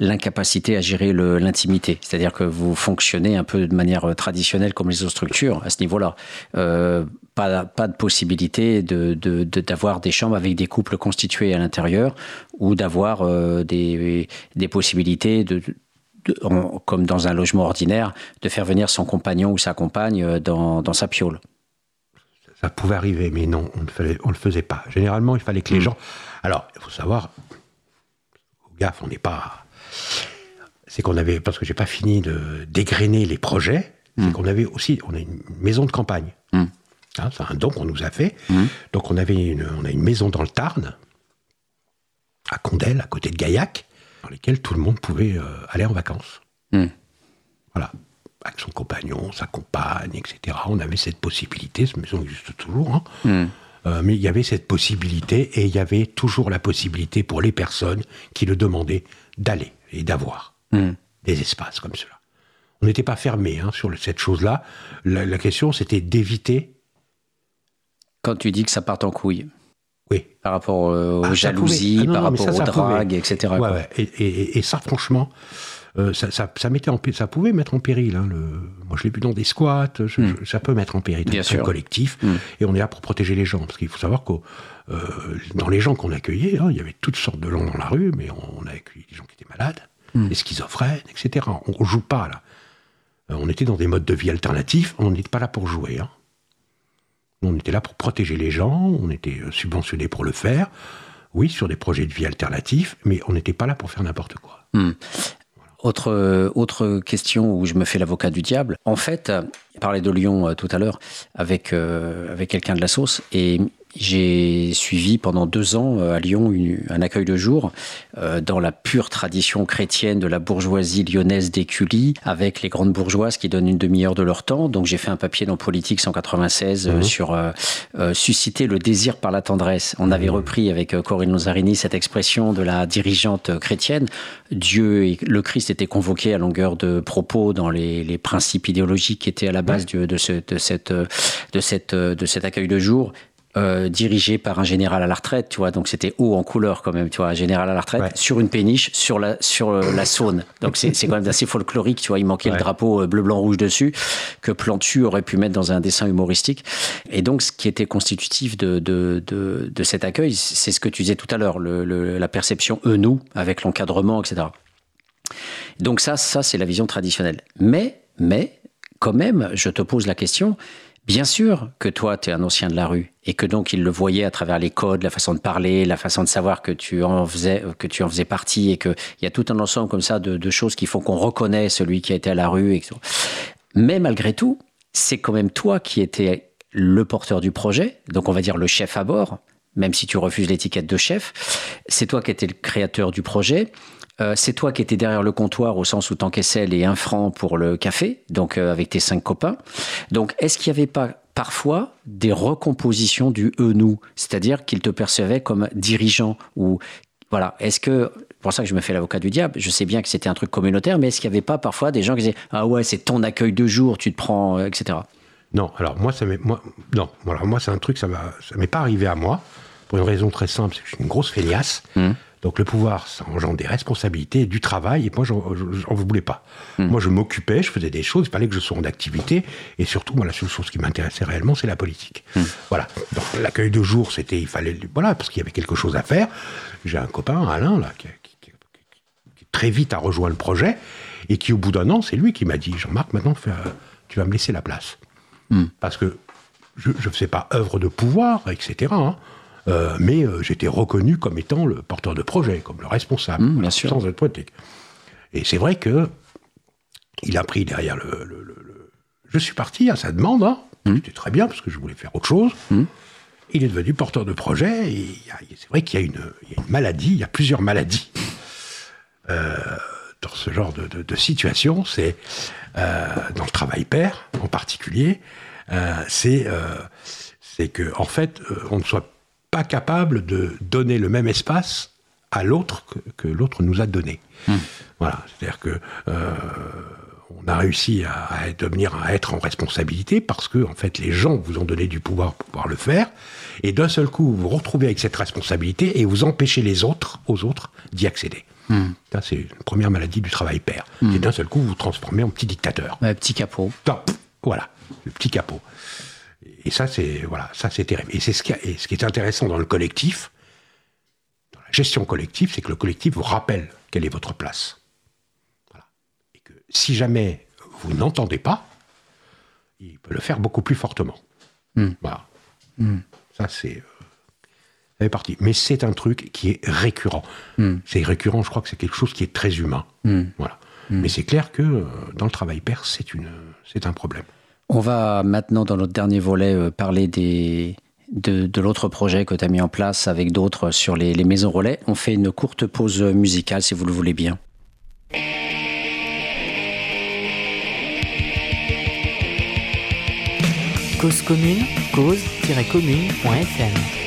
l'incapacité à gérer l'intimité. C'est-à-dire que vous fonctionnez un peu de manière traditionnelle comme les autres structures à ce niveau-là. Pas, pas de possibilité de, de- de- d'avoir des chambres avec des couples constitués à l'intérieur ou d'avoir euh, des, des possibilités de, comme dans un logement ordinaire, de faire venir son compagnon ou sa compagne euh, dans, dans sa piole. Ça pouvait arriver, mais non, on ne fallait- on le faisait pas. Généralement, il fallait que les gens. Alors, il faut savoir, au GAF, on n'est pas. C'est qu'on avait, parce que j'ai pas fini de dégrainer les projets, c'est qu'on avait aussi, on a une maison de campagne. Mm. Hein, c'est un don qu'on nous a fait. Donc, on avait une, on a une maison dans le Tarn, à Condel, à côté de Gaillac, dans lesquelles tout le monde pouvait euh, aller en vacances. Mm. Voilà. Avec son compagnon, sa compagne, etc. On avait cette possibilité, cette maison existe toujours, hein. Mm. Euh, mais il y avait cette possibilité et il y avait toujours la possibilité pour les personnes qui le demandaient d'aller et d'avoir des espaces comme cela. On n'était pas fermé hein, sur le- cette chose-là. La, la question, c'était d'éviter. Quand tu dis que ça part en couille, Oui. par rapport euh, aux Ah, jalousies. Ah non, par non, rapport ça, aux ça pouvait. dragues, etc. Ouais. Et, et- et- et ça, franchement, euh, ça, ça- ça mettait en, ça pouvait mettre en péril. hein, le, moi, je l'ai vu dans des squats. je- je- ça peut mettre en péril Hmm. Bien sûr. Hmm. collectif. Et on est là pour protéger les gens. Parce qu'il faut savoir que dans les gens qu'on accueillait, hein, il y avait toutes sortes de gens dans la rue, mais on, on a accueilli des gens qui étaient malades, Hmm. des schizophrènes, etc. On ne joue pas là. Euh, On était dans des modes de vie alternatifs. On n'était pas là pour jouer. hein. On était là pour protéger les gens. On était euh, subventionnés pour le faire. Oui, sur des projets de vie alternatifs, mais on n'était pas là pour faire n'importe quoi. Autre, euh, autre question où je me fais l'avocat du diable. En fait, euh, je parlais de Lyon euh, tout à l'heure avec, euh, avec quelqu'un de la sauce et j'ai suivi pendant deux ans euh, à Lyon une- un accueil de jour euh, dans la pure tradition chrétienne de la bourgeoisie lyonnaise d'Écully avec les grandes bourgeoises qui donnent une demi-heure de leur temps. Donc j'ai fait un papier dans Politique 196 euh, sur euh, euh, susciter le désir par la tendresse. On avait repris avec Corinne Lozarini cette expression de la dirigeante chrétienne. Dieu et le Christ étaient convoqués à longueur de propos dans les, les principes idéologiques qui étaient à la base du- de, ce, de, cette, de, cette, de cet accueil de jour. Euh, dirigé par un général à la retraite, tu vois, donc c'était haut en couleur quand même, tu vois, un général à la retraite, Ouais. sur une péniche, sur la, sur euh, la Saône. Donc c'est quand même assez folklorique, tu vois, il manquait le drapeau euh, bleu, blanc, rouge dessus, que Plantu aurait pu mettre dans un dessin humoristique. Et donc ce qui était constitutif de, de, de, de cet accueil, c'est ce que tu disais tout à l'heure, le, le- la perception eux-nous, avec l'encadrement, etc. Donc ça, ça c'est la vision traditionnelle. Mais, mais, quand même, je te pose la question, Bien sûr que toi, tu es un ancien de la rue et que donc il le voyait à travers les codes, la façon de parler, la façon de savoir que tu en faisais, que tu en faisais partie et qu'il y a tout un ensemble comme ça de, choses qui font qu'on reconnaît celui qui a été à la rue. Mais malgré tout, c'est quand même toi qui étais le porteur du projet, donc on va dire le chef à bord, même si tu refuses l'étiquette de chef. C'est toi qui étais le créateur du projet. Euh, c'est toi qui étais derrière le comptoir au sens où t'encaissais les 1 franc pour le café, donc euh, avec tes cinq copains. Donc est-ce qu'il n'y avait pas parfois des recompositions du eux-nous, c'est-à-dire qu'ils te percevaient comme dirigeant ou voilà, est-ce que pour ça que je me fais l'avocat du diable. Je sais bien que c'était un truc communautaire, mais est-ce qu'il n'y avait pas parfois des gens qui disaient ah ouais c'est ton accueil de jour, tu te prends, euh, etc. Non, alors moi ça moi non, voilà moi c'est un truc ça m'est pas arrivé à moi pour une raison très simple, c'est que je suis une grosse feignasse. Mmh. Donc le pouvoir, ça engendre des responsabilités, du travail, et moi, j'en voulais pas. Hmm. Moi, je m'occupais, je faisais des choses, il fallait que je sois en activité, et surtout, moi, la seule chose qui m'intéressait réellement, c'est la politique. Hmm. Voilà. Donc l'accueil de jour, c'était, il fallait, voilà, parce qu'il y avait quelque chose à faire. J'ai un copain, Alain, là, qui, très vite a rejoint le projet, et qui, au bout d'un an, c'est lui qui m'a dit, Jean-Marc, maintenant, tu vas me laisser la place. Hmm. Parce que je ne faisais pas œuvre de pouvoir, etc. Hein. Euh, mais euh, j'étais reconnu comme étant le porteur de projet, comme le responsable, mmh, sans être politique. Et c'est vrai que il a pris derrière le, Je suis parti à sa demande, hein. mmh. c'était très bien parce que je voulais faire autre chose. Mmh. Il est devenu porteur de projet et c'est vrai qu'il y, a une maladie, il y a plusieurs maladies euh, dans ce genre de, situation. C'est dans le travail pair en particulier, c'est c'est que en fait on ne soit pas capable de donner le même espace à l'autre que, l'autre nous a donné. Hmm. Voilà, c'est-à-dire que euh, on a réussi à, devenir à être en responsabilité parce que en fait les gens vous ont donné du pouvoir pour pouvoir le faire et d'un seul coup vous vous retrouvez avec cette responsabilité et vous empêchez les autres aux autres d'y accéder. Hmm. Ça c'est la première maladie du travail père. Hmm. Et d'un seul coup vous vous transformez en petit dictateur. petit capot. voilà, le petit capot. Et ça, c'est voilà, ça c'est terrible. Et c'est ce qui, ce qui est intéressant dans le collectif, dans la gestion collective, c'est que le collectif vous rappelle quelle est votre place. Et que si jamais vous n'entendez pas, il peut le faire beaucoup plus fortement. Hmm. Voilà. Hmm. Ça c'est euh, partie. Mais c'est un truc qui est récurrent. Hmm. C'est récurrent. Je crois que c'est quelque chose qui est très humain. Voilà. Mais c'est clair que euh, dans le travail c'est une, c'est un problème. On va maintenant, dans notre dernier volet, euh, parler de, l'autre projet que tu as mis en place avec d'autres sur les, maisons relais. On fait une courte pause musicale, si vous le voulez bien. Cause commune, cause-commune.fm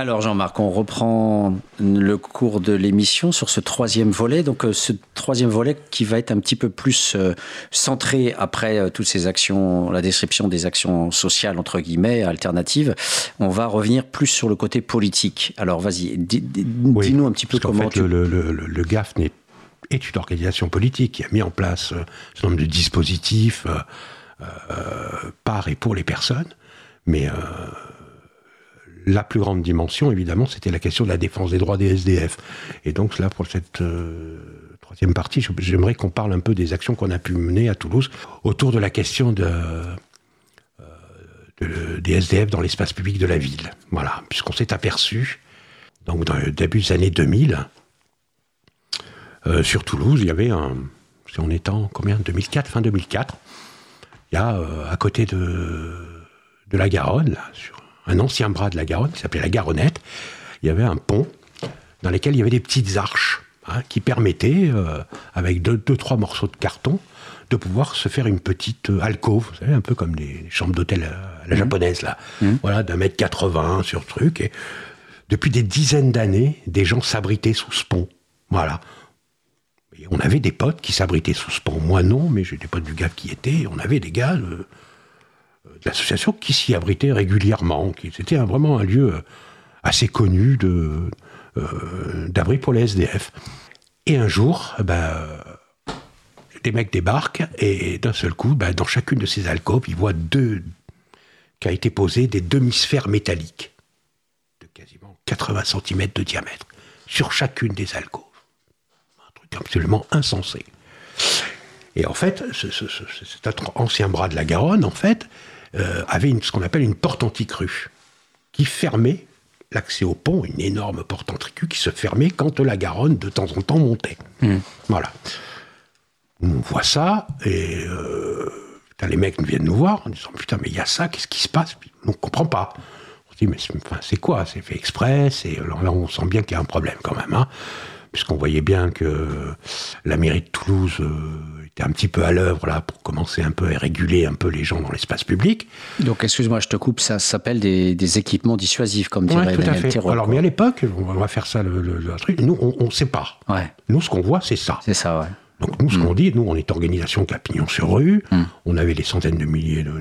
Alors Jean-Marc, on reprend le cours de l'émission sur ce troisième volet. Donc euh, ce troisième volet qui va être un petit peu plus euh, centré après euh, toutes ces actions, la description des actions sociales entre guillemets alternatives. On va revenir plus sur le côté politique. Alors vas-y, dis-nous un petit peu comment tu... le, le, le, GAF est une organisation politique qui a mis en place ce nombre de dispositifs par et pour les personnes, mais la plus grande dimension, évidemment, c'était la question de la défense des droits des SDF. Et donc là, pour cette euh, troisième partie, j'aimerais qu'on parle un peu des actions qu'on a pu mener à Toulouse autour de la question euh, des SDF dans l'espace public de la ville. Voilà, puisqu'on s'est aperçu, donc dans le début des années 2000, euh, sur Toulouse, il y avait un, si on est en combien? 2004, fin 2004, il y a à côté de, de la Garonne, là, sur un ancien bras de la Garonne qui s'appelait la Garonnette. Il y avait un pont dans lequel il y avait des petites arches hein, qui permettaient, euh, avec deux, trois morceaux de carton, de pouvoir se faire une petite euh, alcôve, vous savez, un peu comme les chambres d'hôtel à la mmh. japonaise, là. Mmh. Voilà, d'un mètre 80 sur truc. Et depuis des dizaines d'années, des gens s'abritaient sous ce pont. Voilà. Et on avait des potes qui s'abritaient sous ce pont. Moi, non, mais j'ai des potes du gars qui étaient. On avait des gars. Euh, l'association qui s'y abritait régulièrement. C'était vraiment un lieu euh, assez connu euh, d'abri pour les SDF. Et un jour, eh ben, des mecs débarquent et d'un seul coup, ben, dans chacune de ces alcôves, ils voient deux qu'a été posé des demi-sphères métalliques de quasiment 80 cm de diamètre sur chacune des alcôves. Un truc absolument insensé. Et en fait, cet ancien bras de la Garonne, en fait, euh, avait ce qu'on appelle une porte anti-crue, qui fermait l'accès au pont, une énorme porte anti-crue qui se fermait quand la Garonne, de temps en temps, montait. Hmm. Voilà. On voit ça, et euh, les mecs viennent nous voir en disant Putain, mais il y a ça, qu'est-ce qui se passe? On ne comprend pas. On se dit Mais c'est quoi? C'est fait exprès? Alors là, on sent bien qu'il y a un problème quand même. Hein puisqu'on voyait bien que la mairie de Toulouse euh, était un petit peu à l'œuvre là pour commencer un peu à réguler un peu les gens dans l'espace public. Donc excuse-moi, je te coupe, ça s'appelle des, équipements dissuasifs, comme dirait à fait. Alors, mais à l'époque, on va faire ça le, truc. Nous, on ne sait pas. Ouais. Nous, ce qu'on voit, c'est ça. C'est ça, ouais. Donc nous, ce qu'on hmm. dit, nous, on est organisation qui a pignon sur rue. Hmm. On avait des centaines de milliers, de,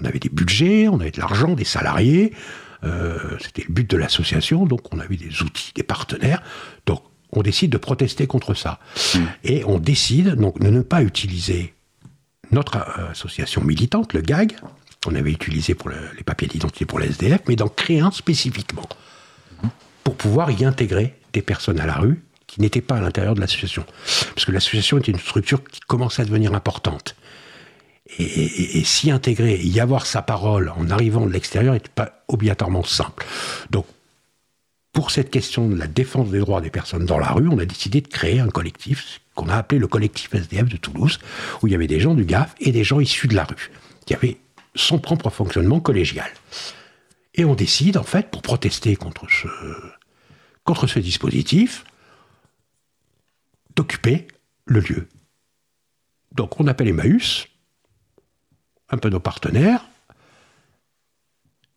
on avait des budgets, on avait de l'argent, des salariés. Euh, c'était le but de l'association, donc on avait des outils, des partenaires. Donc on décide de protester contre ça. Hmm. Et on décide donc de ne pas utiliser notre euh, association militante, le GAG, qu'on avait utilisé pour les papiers d'identité pour les SDF, mais d'en créer un spécifiquement, pour pouvoir y intégrer des personnes à la rue qui n'étaient pas à l'intérieur de l'association. Parce que l'association était une structure qui commençait à devenir importante. Et, s'y intégrer, y avoir sa parole en arrivant de l'extérieur n'était pas obligatoirement simple. Donc pour cette question de la défense des droits des personnes dans la rue, on a décidé de créer un collectif qu'on a appelé le collectif SDF de Toulouse, où il y avait des gens du GAF et des gens issus de la rue, qui avaient son propre fonctionnement collégial. Et on décide, en fait, pour protester contre ce, contre ce dispositif, d'occuper le lieu. Donc on appelle Emmaüs, un peu nos partenaires,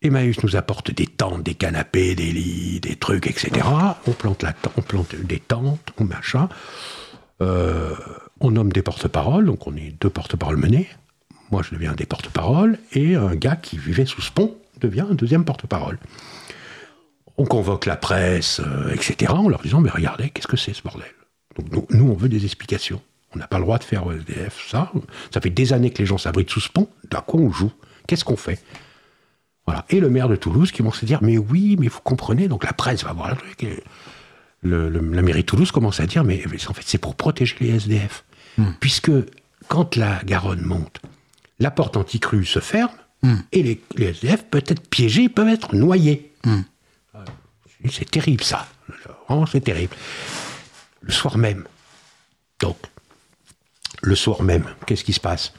Emmaüs nous apporte des tentes, des canapés, des lits, des trucs, etc. On plante, des tentes, on machin. Euh, on nomme des porte-paroles, donc on est deux porte-paroles menés. Moi, je deviens des porte-paroles, et un gars qui vivait sous ce pont devient un deuxième porte-parole. On convoque la presse, euh, etc., en leur disant, mais regardez, qu'est-ce que c'est ce bordel? Donc nous, on veut des explications. On n'a pas le droit de faire SDF, ça. Ça fait des années que les gens s'abritent sous ce pont. D'à quoi on joue Qu'est-ce qu'on fait? Voilà. Et le maire de Toulouse qui vont se dire Mais oui, mais vous comprenez, donc la presse va voir le truc. le, la mairie de Toulouse commence à dire Mais, en fait, c'est pour protéger les SDF. Hmm. Puisque quand la Garonne monte, la porte anti-crue se ferme hmm. et les, SDF peuvent être piégés, peuvent être noyés. Hmm. C'est terrible ça. Vraiment, c'est terrible. Le soir même. Donc, le soir même, qu'est-ce qui se passe?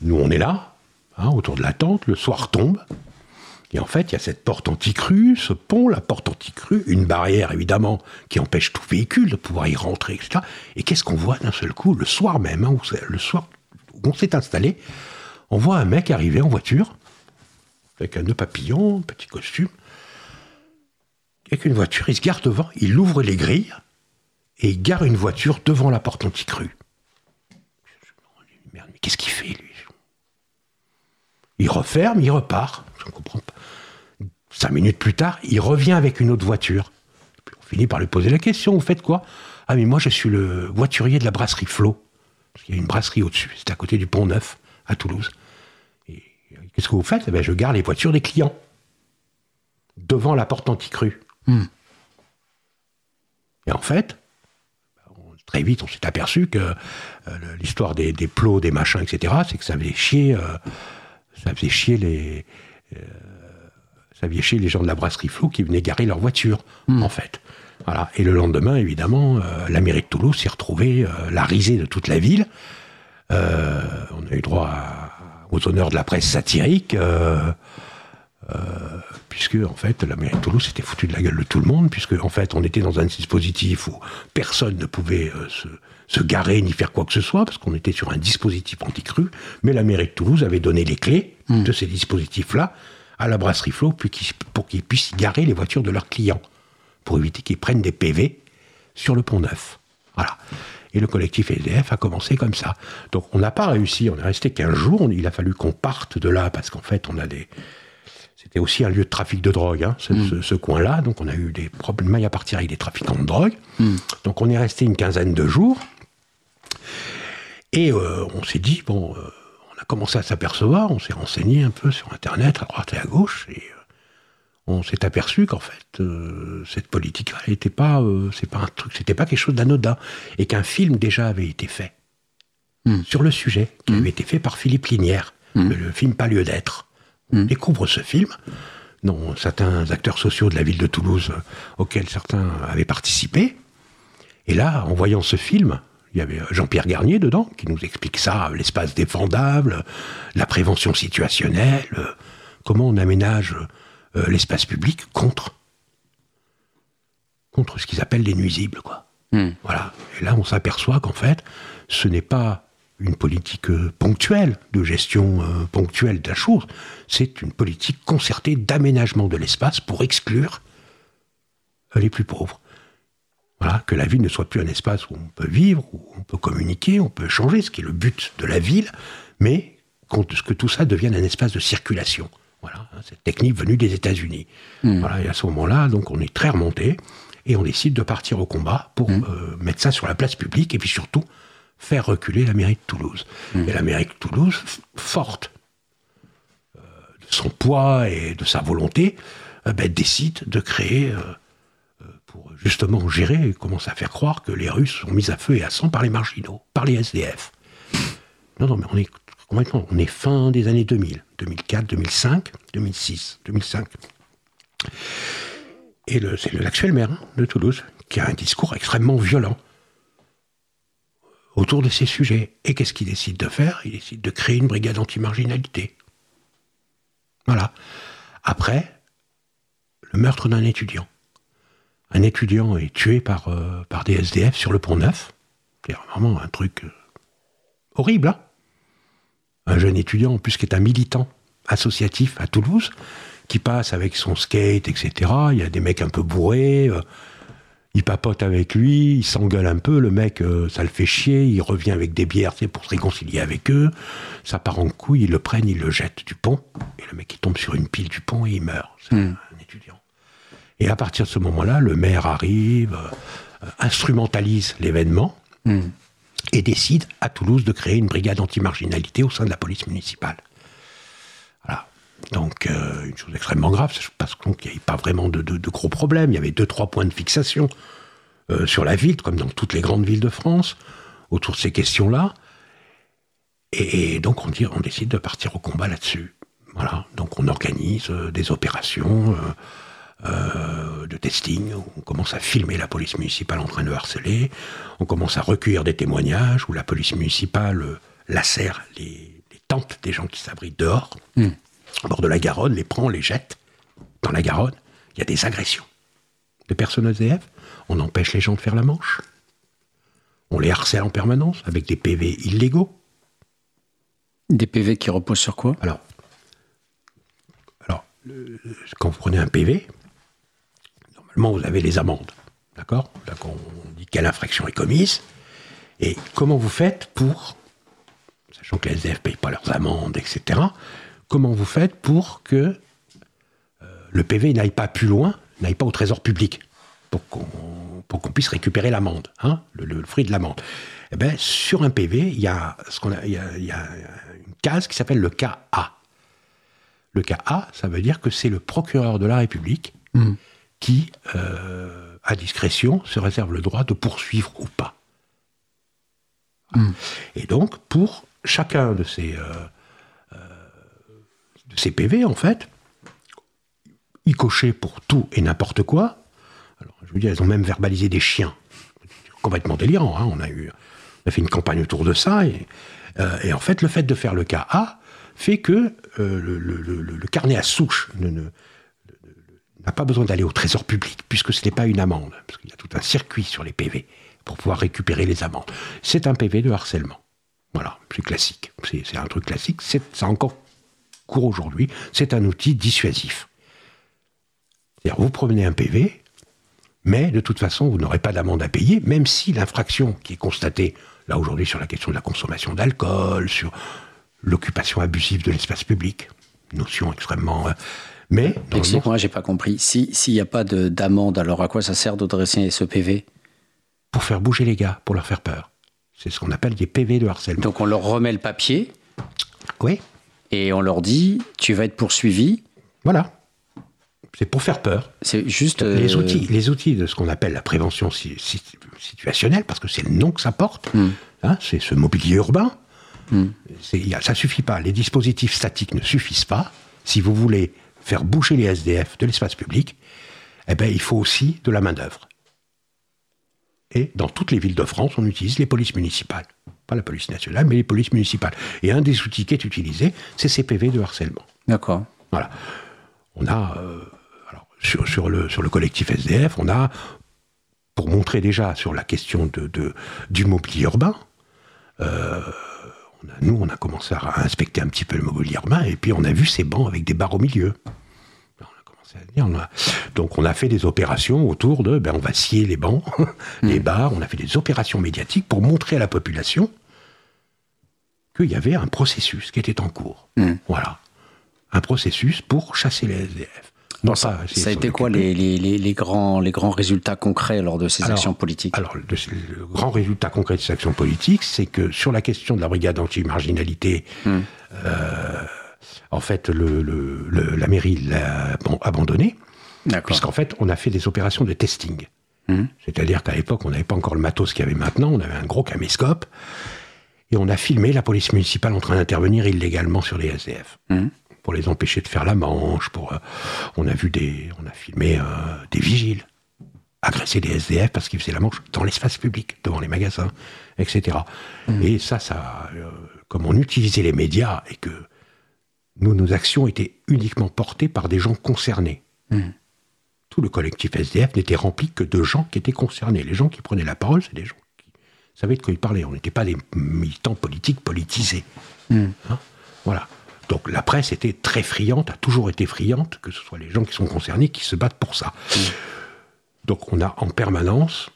Nous, on est là, hein, autour de la tente, le soir tombe. Et en fait, il y a cette porte anti-crue, ce pont, la porte anti-crue, une barrière évidemment qui empêche tout véhicule de pouvoir y rentrer, etc. Et qu'est-ce qu'on voit d'un seul coup, le soir même, hein, le soir où on s'est installé, on voit un mec arriver en voiture, avec un nœud papillon, un petit costume. avec une voiture, il se gare devant, il ouvre les grilles et il gare une voiture devant la porte anticrue. Merde, mais qu'est-ce qu'il fait, lui? Il referme, il repart. Je ne comprends pas. Cinq minutes plus tard, il revient avec une autre voiture. Puis on finit par lui poser la question Vous faites quoi? Ah, mais moi, je suis le voiturier de la brasserie Flo. Il y a une brasserie au-dessus. C'est à côté du Pont Neuf, à Toulouse. Et qu'est-ce que vous faites? Eh ben, Je garde les voitures des clients. Devant la porte anticrue. Hmm. Et en fait, très vite, on s'est aperçu que euh, l'histoire des, plots, des machins, etc., c'est que ça faisait chier, euh, ça faisait chier les, ça faisait chier les gens de la brasserie Flou qui venaient garer leur voiture, hmm. en fait. Voilà. Et le lendemain, évidemment, la mairie de Toulouse s'est retrouvée la risée de toute la ville. on a eu droit aux honneurs de la presse satirique. Euh, puisque en fait la mairie de Toulouse s'était foutu de la gueule de tout le monde, puisque en fait on était dans un dispositif où personne ne pouvait euh, se, garer ni faire quoi que ce soit, parce qu'on était sur un dispositif anti-cru, mais la mairie de Toulouse avait donné les clés hmm. de ces dispositifs-là à la brasserie Flo pour qu'ils puissent garer les voitures de leurs clients, pour éviter qu'ils prennent des PV sur le pont neuf. Voilà. Et le collectif SDF a commencé comme ça. Donc on n'a pas réussi, on est resté 15 jours, il a fallu qu'on parte de là, parce qu'en fait on a des c'était aussi un lieu de trafic de drogue, hein, mm. ce, coin-là. Donc on a eu des problèmes à partir avec des trafiquants de drogue. Mm. Donc on est resté une quinzaine de jours. Et euh, on s'est dit, bon, euh, commencé à s'apercevoir, on s'est renseigné un peu sur Internet, à droite et à gauche, et euh, on s'est aperçu qu'en fait, cette politique-là n'était pas, c'est pas un truc, c'était pas quelque chose d'anodin, et qu'un film déjà avait été fait mm. sur le sujet, qui avait été fait par Philippe Linière, le, le film Pas lieu d'être. On hmm. découvre ce film, dont certains acteurs sociaux de la ville de Toulouse, euh, auxquels certains avaient participé. Et là, en voyant ce film, il y avait Jean-Pierre Garnier dedans, qui nous explique ça, l'espace défendable, la prévention situationnelle, euh, comment on aménage euh, l'espace public contre contre ce qu'ils appellent les nuisibles, quoi. Hmm. Voilà. Et là, on s'aperçoit qu'en fait, ce n'est pas une politique euh, ponctuelle, de gestion euh, ponctuelle de la chose, c'est une politique concertée d'aménagement de l'espace pour exclure les plus pauvres. Voilà, que la ville ne soit plus un espace où on peut vivre, où on peut communiquer, on peut changer, ce qui est le but de la ville, mais que tout ça devienne un espace de circulation. Voilà, hein, cette technique venue des États-Unis. Hmm. Voilà, et à ce moment-là, donc, on est très remonté et on décide de partir au combat pour hmm. euh, mettre ça sur la place publique et puis surtout faire reculer la mairie de Toulouse. Mmh. Et la mairie de Toulouse, forte euh, de son poids et de sa volonté, euh, ben, décide de créer, pour justement gérer, et commence à faire croire que les Russes sont mis à feu et à sang par les marginaux, par les SDF. Non, non, mais on est on est fin des années 2000, 2004, 2005, 2006, 2005. Et c'est l'actuel maire hein, de Toulouse qui a un discours extrêmement violent autour de ces sujets. Et qu'est-ce qu'il décide de faire? Il décide de créer une brigade anti-marginalité. Voilà. Après, le meurtre d'un étudiant. Un étudiant est tué par, euh, par des SDF sur le pont Neuf. C'est vraiment un truc euh, horrible. Hein un jeune étudiant, en plus, qui est un militant associatif à Toulouse, qui passe avec son skate, etc. Il y a des mecs un peu bourrés. Euh, il papote avec lui, il s'engueule un peu, le mec, euh, ça le fait chier, il revient avec des bières, c'est pour se réconcilier avec eux, ça part en couille, ils le prennent, ils le jettent du pont, et le mec il tombe sur une pile du pont et il meurt. C'est hmm. Et à partir de ce moment-là, le maire arrive, euh, instrumentalise l'événement, hmm. et décide à Toulouse de créer une brigade anti-marginalité au sein de la police municipale. Voilà. Donc, euh, une chose extrêmement grave, parce qu'il n'y avait pas vraiment de, gros problèmes. Il y avait deux, trois points de fixation euh, sur la ville, comme dans toutes les grandes villes de France, autour de ces questions-là. Et, donc, on, dit, on décide de partir au combat là-dessus. Voilà. Donc, on organise euh, des opérations de testing. On commence à filmer la police municipale en train de harceler. On commence à recueillir des témoignages où la police municipale lacère les, les tentes des gens qui s'abritent dehors. Hmm au bord de la Garonne, les prend, les jette dans la Garonne. Il y a des agressions de personnes SDF. On empêche les gens de faire la manche. On les harcèle en permanence avec des PV illégaux. Des PV qui reposent sur quoi? Alors, alors quand vous prenez un PV, vous avez les amendes. D'accord? Là, on dit quelle infraction est commise. Et comment vous faites pour, sachant que les SDF ne payent pas leurs amendes, etc., comment vous faites pour que euh, le PV n'aille pas plus loin, n'aille pas au trésor public, pour qu'on puisse récupérer l'amende, hein, le, fruit de l'amende? Eh ben, Sur un PV, il y, a ce a, y a, une case qui s'appelle le cas A. Le cas A, ça veut dire que c'est le procureur de la République hmm. Qui, euh, à discrétion, se réserve le droit de poursuivre ou pas. Hmm. Et donc, pour chacun de ces, euh, euh, de ces PV, en fait, y cocher pour tout et n'importe quoi, alors, je veux dire, elles ont même verbalisé des chiens. Complètement délirant. Hein. On, a eu, on a fait une campagne autour de ça. Et, euh, en fait, le fait de faire le cas A fait que euh, le, carnet à souche n'a pas besoin d'aller au trésor public, puisque ce n'est pas une amende. Parce qu'il y a tout un circuit sur les PV pour pouvoir récupérer les amendes. C'est un PV de harcèlement. Voilà, c'est classique. C'est un truc classique. C'est encore court aujourd'hui. C'est un outil dissuasif. C'est-à-dire, vous promenez un PV, mais de toute façon, vous n'aurez pas d'amende à payer, même si l'infraction qui est constatée, là aujourd'hui, sur la question de la consommation d'alcool, sur l'occupation abusive de l'espace public, notion extrêmement. Mais. Explique-moi, j'ai pas compris. S'il n'y a pas d'amende, alors à quoi ça sert de dresser ce PV Pour faire bouger les gars, pour leur faire peur. C'est ce qu'on appelle des PV de harcèlement. Donc on leur remet le papier. Oui. Et on leur dit, tu vas être poursuivi. Voilà. C'est pour faire peur. C'est juste. Les, euh, outils, les outils de ce qu'on appelle la prévention situationnelle, parce que c'est le nom que ça porte, hmm. hein, c'est ce mobilier urbain. Mm. ça suffit pas. Les dispositifs statiques ne suffisent pas. Si vous voulez faire bouger les SDF de l'espace public, eh ben, il faut aussi de la main-d'œuvre. Et dans toutes les villes de France, on utilise les polices municipales. Pas la police nationale, mais les polices municipales. Et un des outils qui est utilisé, c'est CPV de harcèlement. D'accord. Voilà. On a euh, sur, le, sur le collectif SDF, on a, pour montrer déjà sur la question de, du mobilier urbain, euh, nous, on a commencé à inspecter un petit peu le mobilier urbain, et puis on a vu ces bancs avec des barres au milieu. Donc on a fait des opérations autour de, ben, on va scier les bancs, les mmh. barres, on a fait des opérations médiatiques pour montrer à la population qu'il y avait un processus qui était en cours. Mmh. Voilà. Un processus pour chasser les SDF ça, ça a été quoi les, les, les, grands, les grands résultats concrets lors de ces actions politiques? Alors, le, grand résultat concret de ces actions politiques, c'est que sur la question de la brigade anti-marginalité, hmm. euh, en fait, le, la mairie l'a abandonné, puisqu'en fait, on a fait des opérations de testing. Hmm. C'est-à-dire qu'à l'époque, on n'avait pas encore le matos qu'il y avait maintenant, on avait un gros caméscope, et on a filmé la police municipale en train d'intervenir illégalement sur les SDF. Hmm pour les empêcher de faire la manche. Pour, euh, on a vu des, on a filmé euh, des vigiles agresser des SDF parce qu'ils faisaient la manche dans l'espace public, devant les magasins, etc. Mmh. Et ça, ça, euh, comme on utilisait les médias et que nous, nos actions étaient uniquement portées par des gens concernés. Mmh. Tout le collectif SDF n'était rempli que de gens qui étaient concernés. Les gens qui prenaient la parole, c'est des gens qui savaient de quoi ils parlaient. On n'était pas des militants politiques politisés. Mmh. Hein? Voilà. Donc la presse était très friande, a toujours été friande, que ce soit les gens qui sont concernés qui se battent pour ça. Donc on a en permanence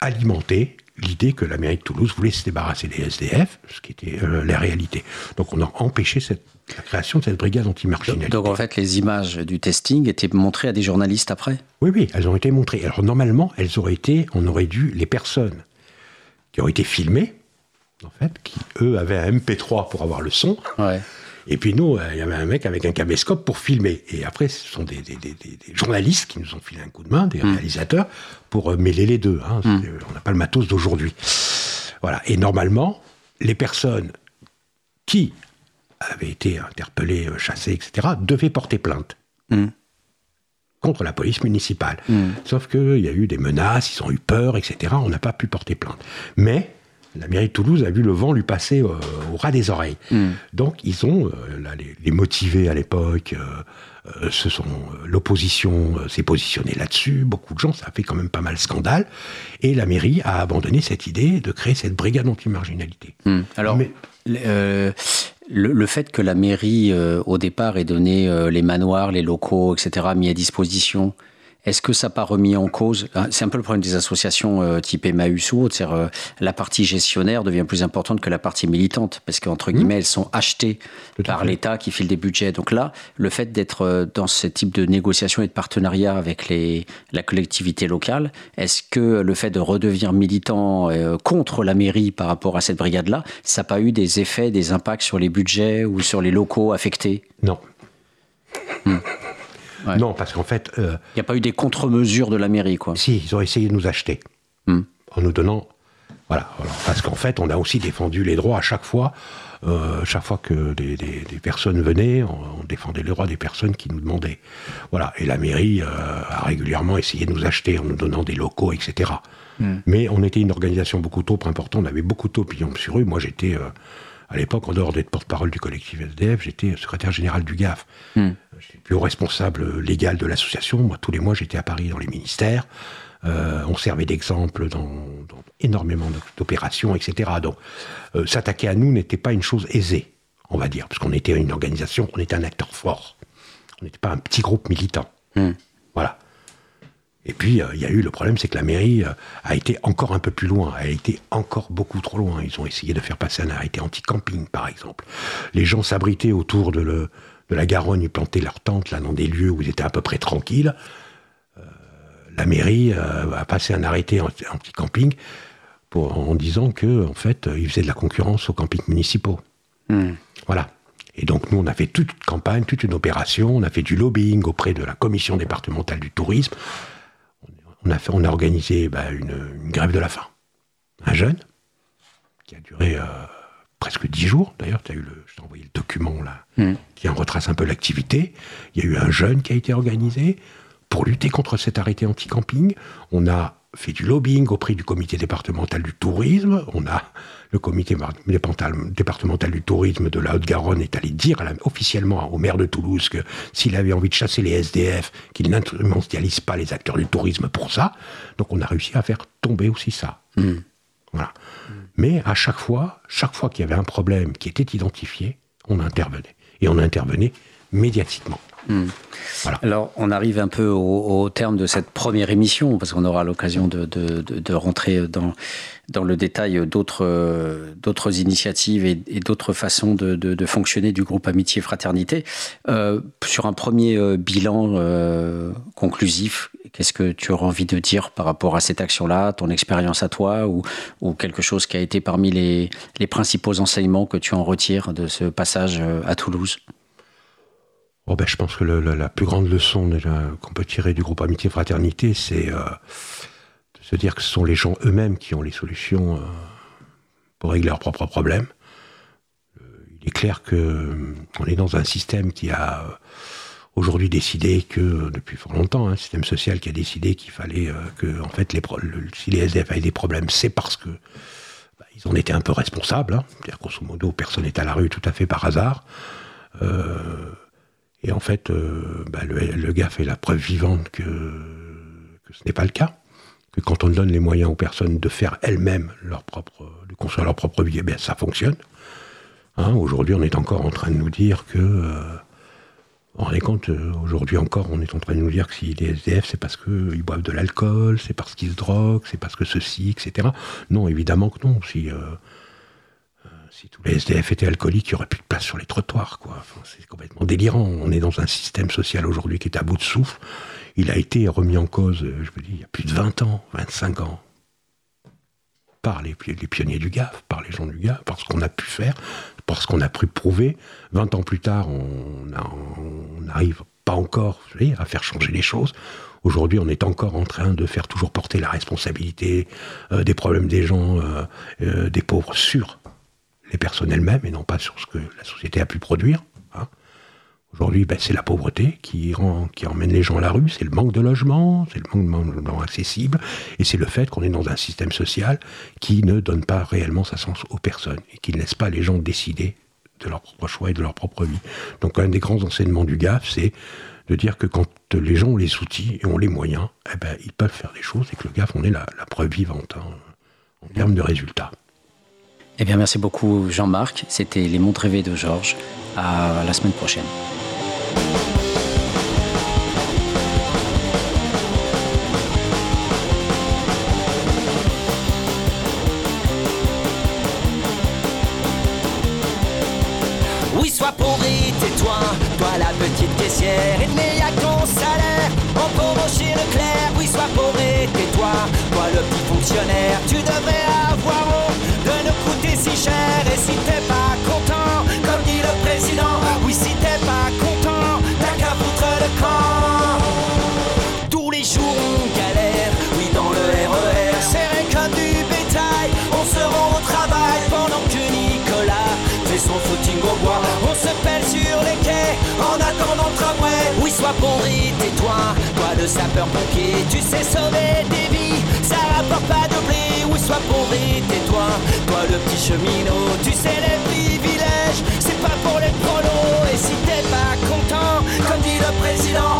alimenté l'idée que la mairie de Toulouse voulait se débarrasser des SDF, ce qui était euh, la réalité. Donc on a empêché cette, la création de cette brigade anti-marginalité. Donc en fait, les images du testing étaient montrées à des journalistes après? Oui, oui, elles ont été montrées. Alors normalement, elles auraient été, on aurait dû, les personnes qui ont été filmées, en fait, qui eux avaient un MP3 pour avoir le son, ouais. Et puis nous, euh, il y avait un mec avec un caméscope pour filmer. Et après, ce sont des, journalistes qui nous ont filé un coup de main, des hmm. réalisateurs, pour euh, mêler les deux. Hein. Hmm. On n'a pas le matos d'aujourd'hui. Voilà. Et normalement, les personnes qui avaient été interpellées, euh, chassées, etc., devaient porter plainte. Hmm. contre la police municipale. Sauf qu'il y a eu des menaces, ils ont eu peur, etc. On n'a pas pu porter plainte. Mais la mairie de Toulouse a vu le vent lui passer euh, au ras des oreilles. Hmm. Donc ils ont, euh, les, motivés à l'époque, euh, ce sont l'opposition s'est positionnée là-dessus. Beaucoup de gens, ça a fait quand même pas mal scandale. Et la mairie a abandonné cette idée de créer cette brigade anti-marginalité. Hmm. Alors, Mais, le, fait que la mairie, au départ, ait donné les manoirs, les locaux, etc., mis à disposition, est-ce que ça n'a pas remis en cause hein, C'est un peu le problème des associations euh, type Emmaüs ou autre, c'est euh, la partie gestionnaire devient plus importante que la partie militante, parce qu'entre mmh. guillemets, elles sont achetées par l'État qui file des budgets. Donc là, le fait d'être euh, dans ce type de négociation et de partenariat avec les, la collectivité locale, est-ce que le fait de redevenir militant contre la mairie par rapport à cette brigade-là, ça n'a pas eu des effets, des impacts sur les budgets ou sur les locaux affectés? Non. Mmh. Non, parce qu'en fait. Il euh, n'y a pas eu des contre-mesures de la mairie, quoi. Si, ils ont essayé de nous acheter. Hmm. En nous donnant. Voilà. parce qu'en fait, on a aussi défendu les droits à chaque fois. Euh, chaque fois que des, personnes venaient, on, défendait les droits des personnes qui nous demandaient. Voilà. Et la mairie euh, a régulièrement essayé de nous acheter en nous donnant des locaux, etc. Hmm. Mais on était une organisation beaucoup trop importante, on avait beaucoup trop pillons sur eux. Moi, j'étais à l'époque, en dehors d'être porte-parole du collectif SDF, j'étais secrétaire général du GAF. Hmm. J'étais plus responsable légal de l'association. Moi, tous les mois, j'étais à Paris dans les ministères. Euh, on servait d'exemple dans, énormément d'opérations, etc. Donc, euh, s'attaquer à nous n'était pas une chose aisée, on va dire, parce qu'on était une organisation, on était un acteur fort. On n'était pas un petit groupe militant. Hmm. Et puis, euh, il y a eu le problème, c'est que la mairie euh, a été encore un peu plus loin. Elle a été encore beaucoup trop loin. Ils ont essayé de faire passer un arrêté anti-camping, par exemple. Les gens s'abritaient autour de, le, de, la Garonne, ils plantaient leurs tentes là dans des lieux où ils étaient à peu près tranquilles. Euh, la mairie a passé un arrêté anti-camping en disant que, en fait, ils faisaient de la concurrence aux campings municipaux. Hmm. Voilà. Et donc nous, on a fait toute une campagne, toute une opération, on a fait du lobbying auprès de la commission départementale du tourisme on a, fait, on a organisé bah, une, grève de la faim. Un jeune, qui a duré euh, presque dix jours, d'ailleurs, tu as eu le, je t'ai envoyé le document là, hmm. qui en retrace un peu l'activité. Il y a eu un jeûne qui a été organisé pour lutter contre cet arrêté anti-camping. On a fait du lobbying auprès du comité départemental du tourisme. On a le comité départemental du tourisme de la Haute-Garonne est allé dire officiellement au maire de Toulouse que s'il avait envie de chasser les SDF, qu'il n'instrumentalise pas les acteurs du tourisme pour ça. Donc on a réussi à faire tomber aussi ça. Hmm. Voilà. Mais à chaque fois, chaque fois qu'il y avait un problème qui était identifié, on intervenait. Et on intervenait médiatiquement. Hmm. Alors, on arrive un peu au, terme de cette première émission, parce qu'on aura l'occasion de, rentrer dans, dans le détail d'autres initiatives et, d'autres façons de, fonctionner du groupe Amitié Fraternité. Euh, sur un premier euh, bilan euh, conclusif, qu'est-ce que tu auras envie de dire par rapport à cette action-là, ton expérience à toi, ou, ou, quelque chose qui a été parmi les, les principaux enseignements que tu en retires de ce passage à Toulouse? Ben, je pense que la plus grande leçon qu'on peut tirer du groupe Amitié Fraternité, c'est euh, de se dire que ce sont les gens eux-mêmes qui ont les solutions euh, pour régler leurs propres problèmes. Euh, il est clair que on est dans un système qui a aujourd'hui décidé que, depuis fort longtemps, hein, un système social qui a décidé qu'il fallait que, en fait, les si les SDF avaient des problèmes, c'est parce que bah, ils en étaient un peu responsables. Hein. C'est-à-dire, grosso modo, personne n'est à la rue tout à fait par hasard. Et en fait, euh, bah, le, gars fait la preuve vivante que, ce n'est pas le cas. Que quand on donne les moyens aux personnes de faire elles-mêmes leur propre, de construire leur propre vie, eh bien, ça fonctionne. Hein, aujourd'hui, on est encore en train de nous dire que. Euh, compte, euh, aujourd'hui encore, on est en train de nous dire que si les SDF, c'est parce qu'ils boivent de l'alcool, c'est parce qu'ils se droguent, c'est parce que ceci, etc. Non, évidemment que non. Si, si tous les SDF étaient alcooliques, il n'y aurait plus de place sur les trottoirs. Quoi. c'est complètement délirant. On est dans un système social aujourd'hui qui est à bout de souffle. Il a été remis en cause, euh, je veux dire, il y a plus de 20 ans, 25 ans, par les, pionniers du GAF, par les gens du GAF, par ce qu'on a pu faire, par ce qu'on a pu prouver. 20 ans plus tard, on n'arrive pas encore à faire changer les choses. Aujourd'hui, on est encore en train de faire toujours porter la responsabilité euh, des problèmes des gens, euh, des pauvres, sur les personnes elles-mêmes et non pas sur ce que la société a pu produire. Hein. Aujourd'hui, ben, c'est la pauvreté qui, rend, qui emmène les gens à la rue, c'est le manque de logement, c'est le manque de logement accessible, et c'est le fait qu'on est dans un système social qui ne donne pas réellement sa sens aux personnes et qui ne laisse pas les gens décider de leur propre choix et de leur propre vie. Donc un des grands enseignements du GAF, c'est de dire que quand les gens ont les outils et ont les moyens, eh ben, ils peuvent faire des choses et que le GAF, on est la, preuve vivante hein, en termes de résultats. Eh bien, merci beaucoup, Jean-Marc. C'était Les Mondes rêvés de Georges. À la semaine prochaine. Oui, sois pourri tais-toi, toi la petite caissière, et le meilleur ton salaire, en pauvre chez Leclerc. Oui, sois pourri tais-toi, toi le petit fonctionnaire, tu devrais Oui, sois et tais-toi, toi le sapeur-pompier, tu sais sauver des vies, ça rapporte pas de blé. Oui, sois et tais-toi, toi le petit cheminot, tu sais les privilèges, c'est pas pour les prolos. Et si t'es pas content, comme dit le président,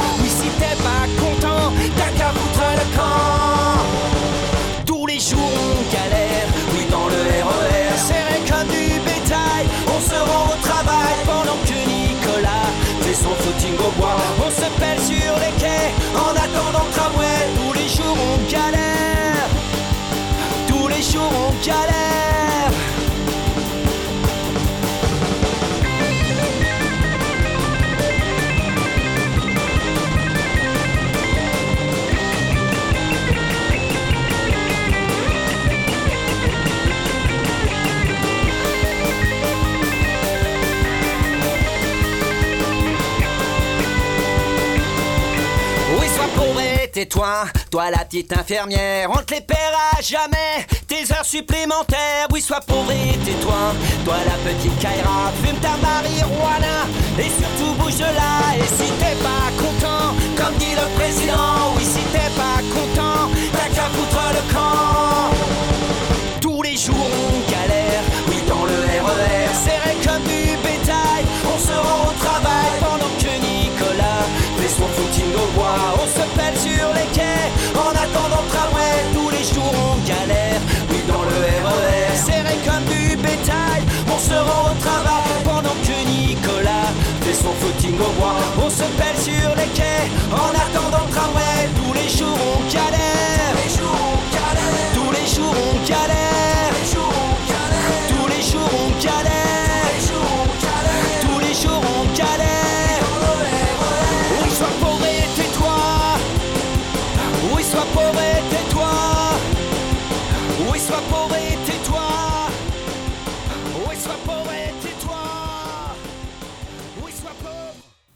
Oui, sois pauvre et tais-toi, toi la petite infirmière, on te les paiera jamais, heures supplémentaires. Oui, sois pauvre et tais-toi, toi la petite Kaira, fume ta marijuana et surtout bouge de là. Et si t'es pas content, comme dit le président, oui, si t'es pas content, t'as qu'à foutre le camp. Tous les jours on galère, oui dans le RER, serré comme du bétail, on se rend au travail on se rend au travail pendant que Nicolas fait son footing au bois, on se pèle sur les quais, en attendant le tramway,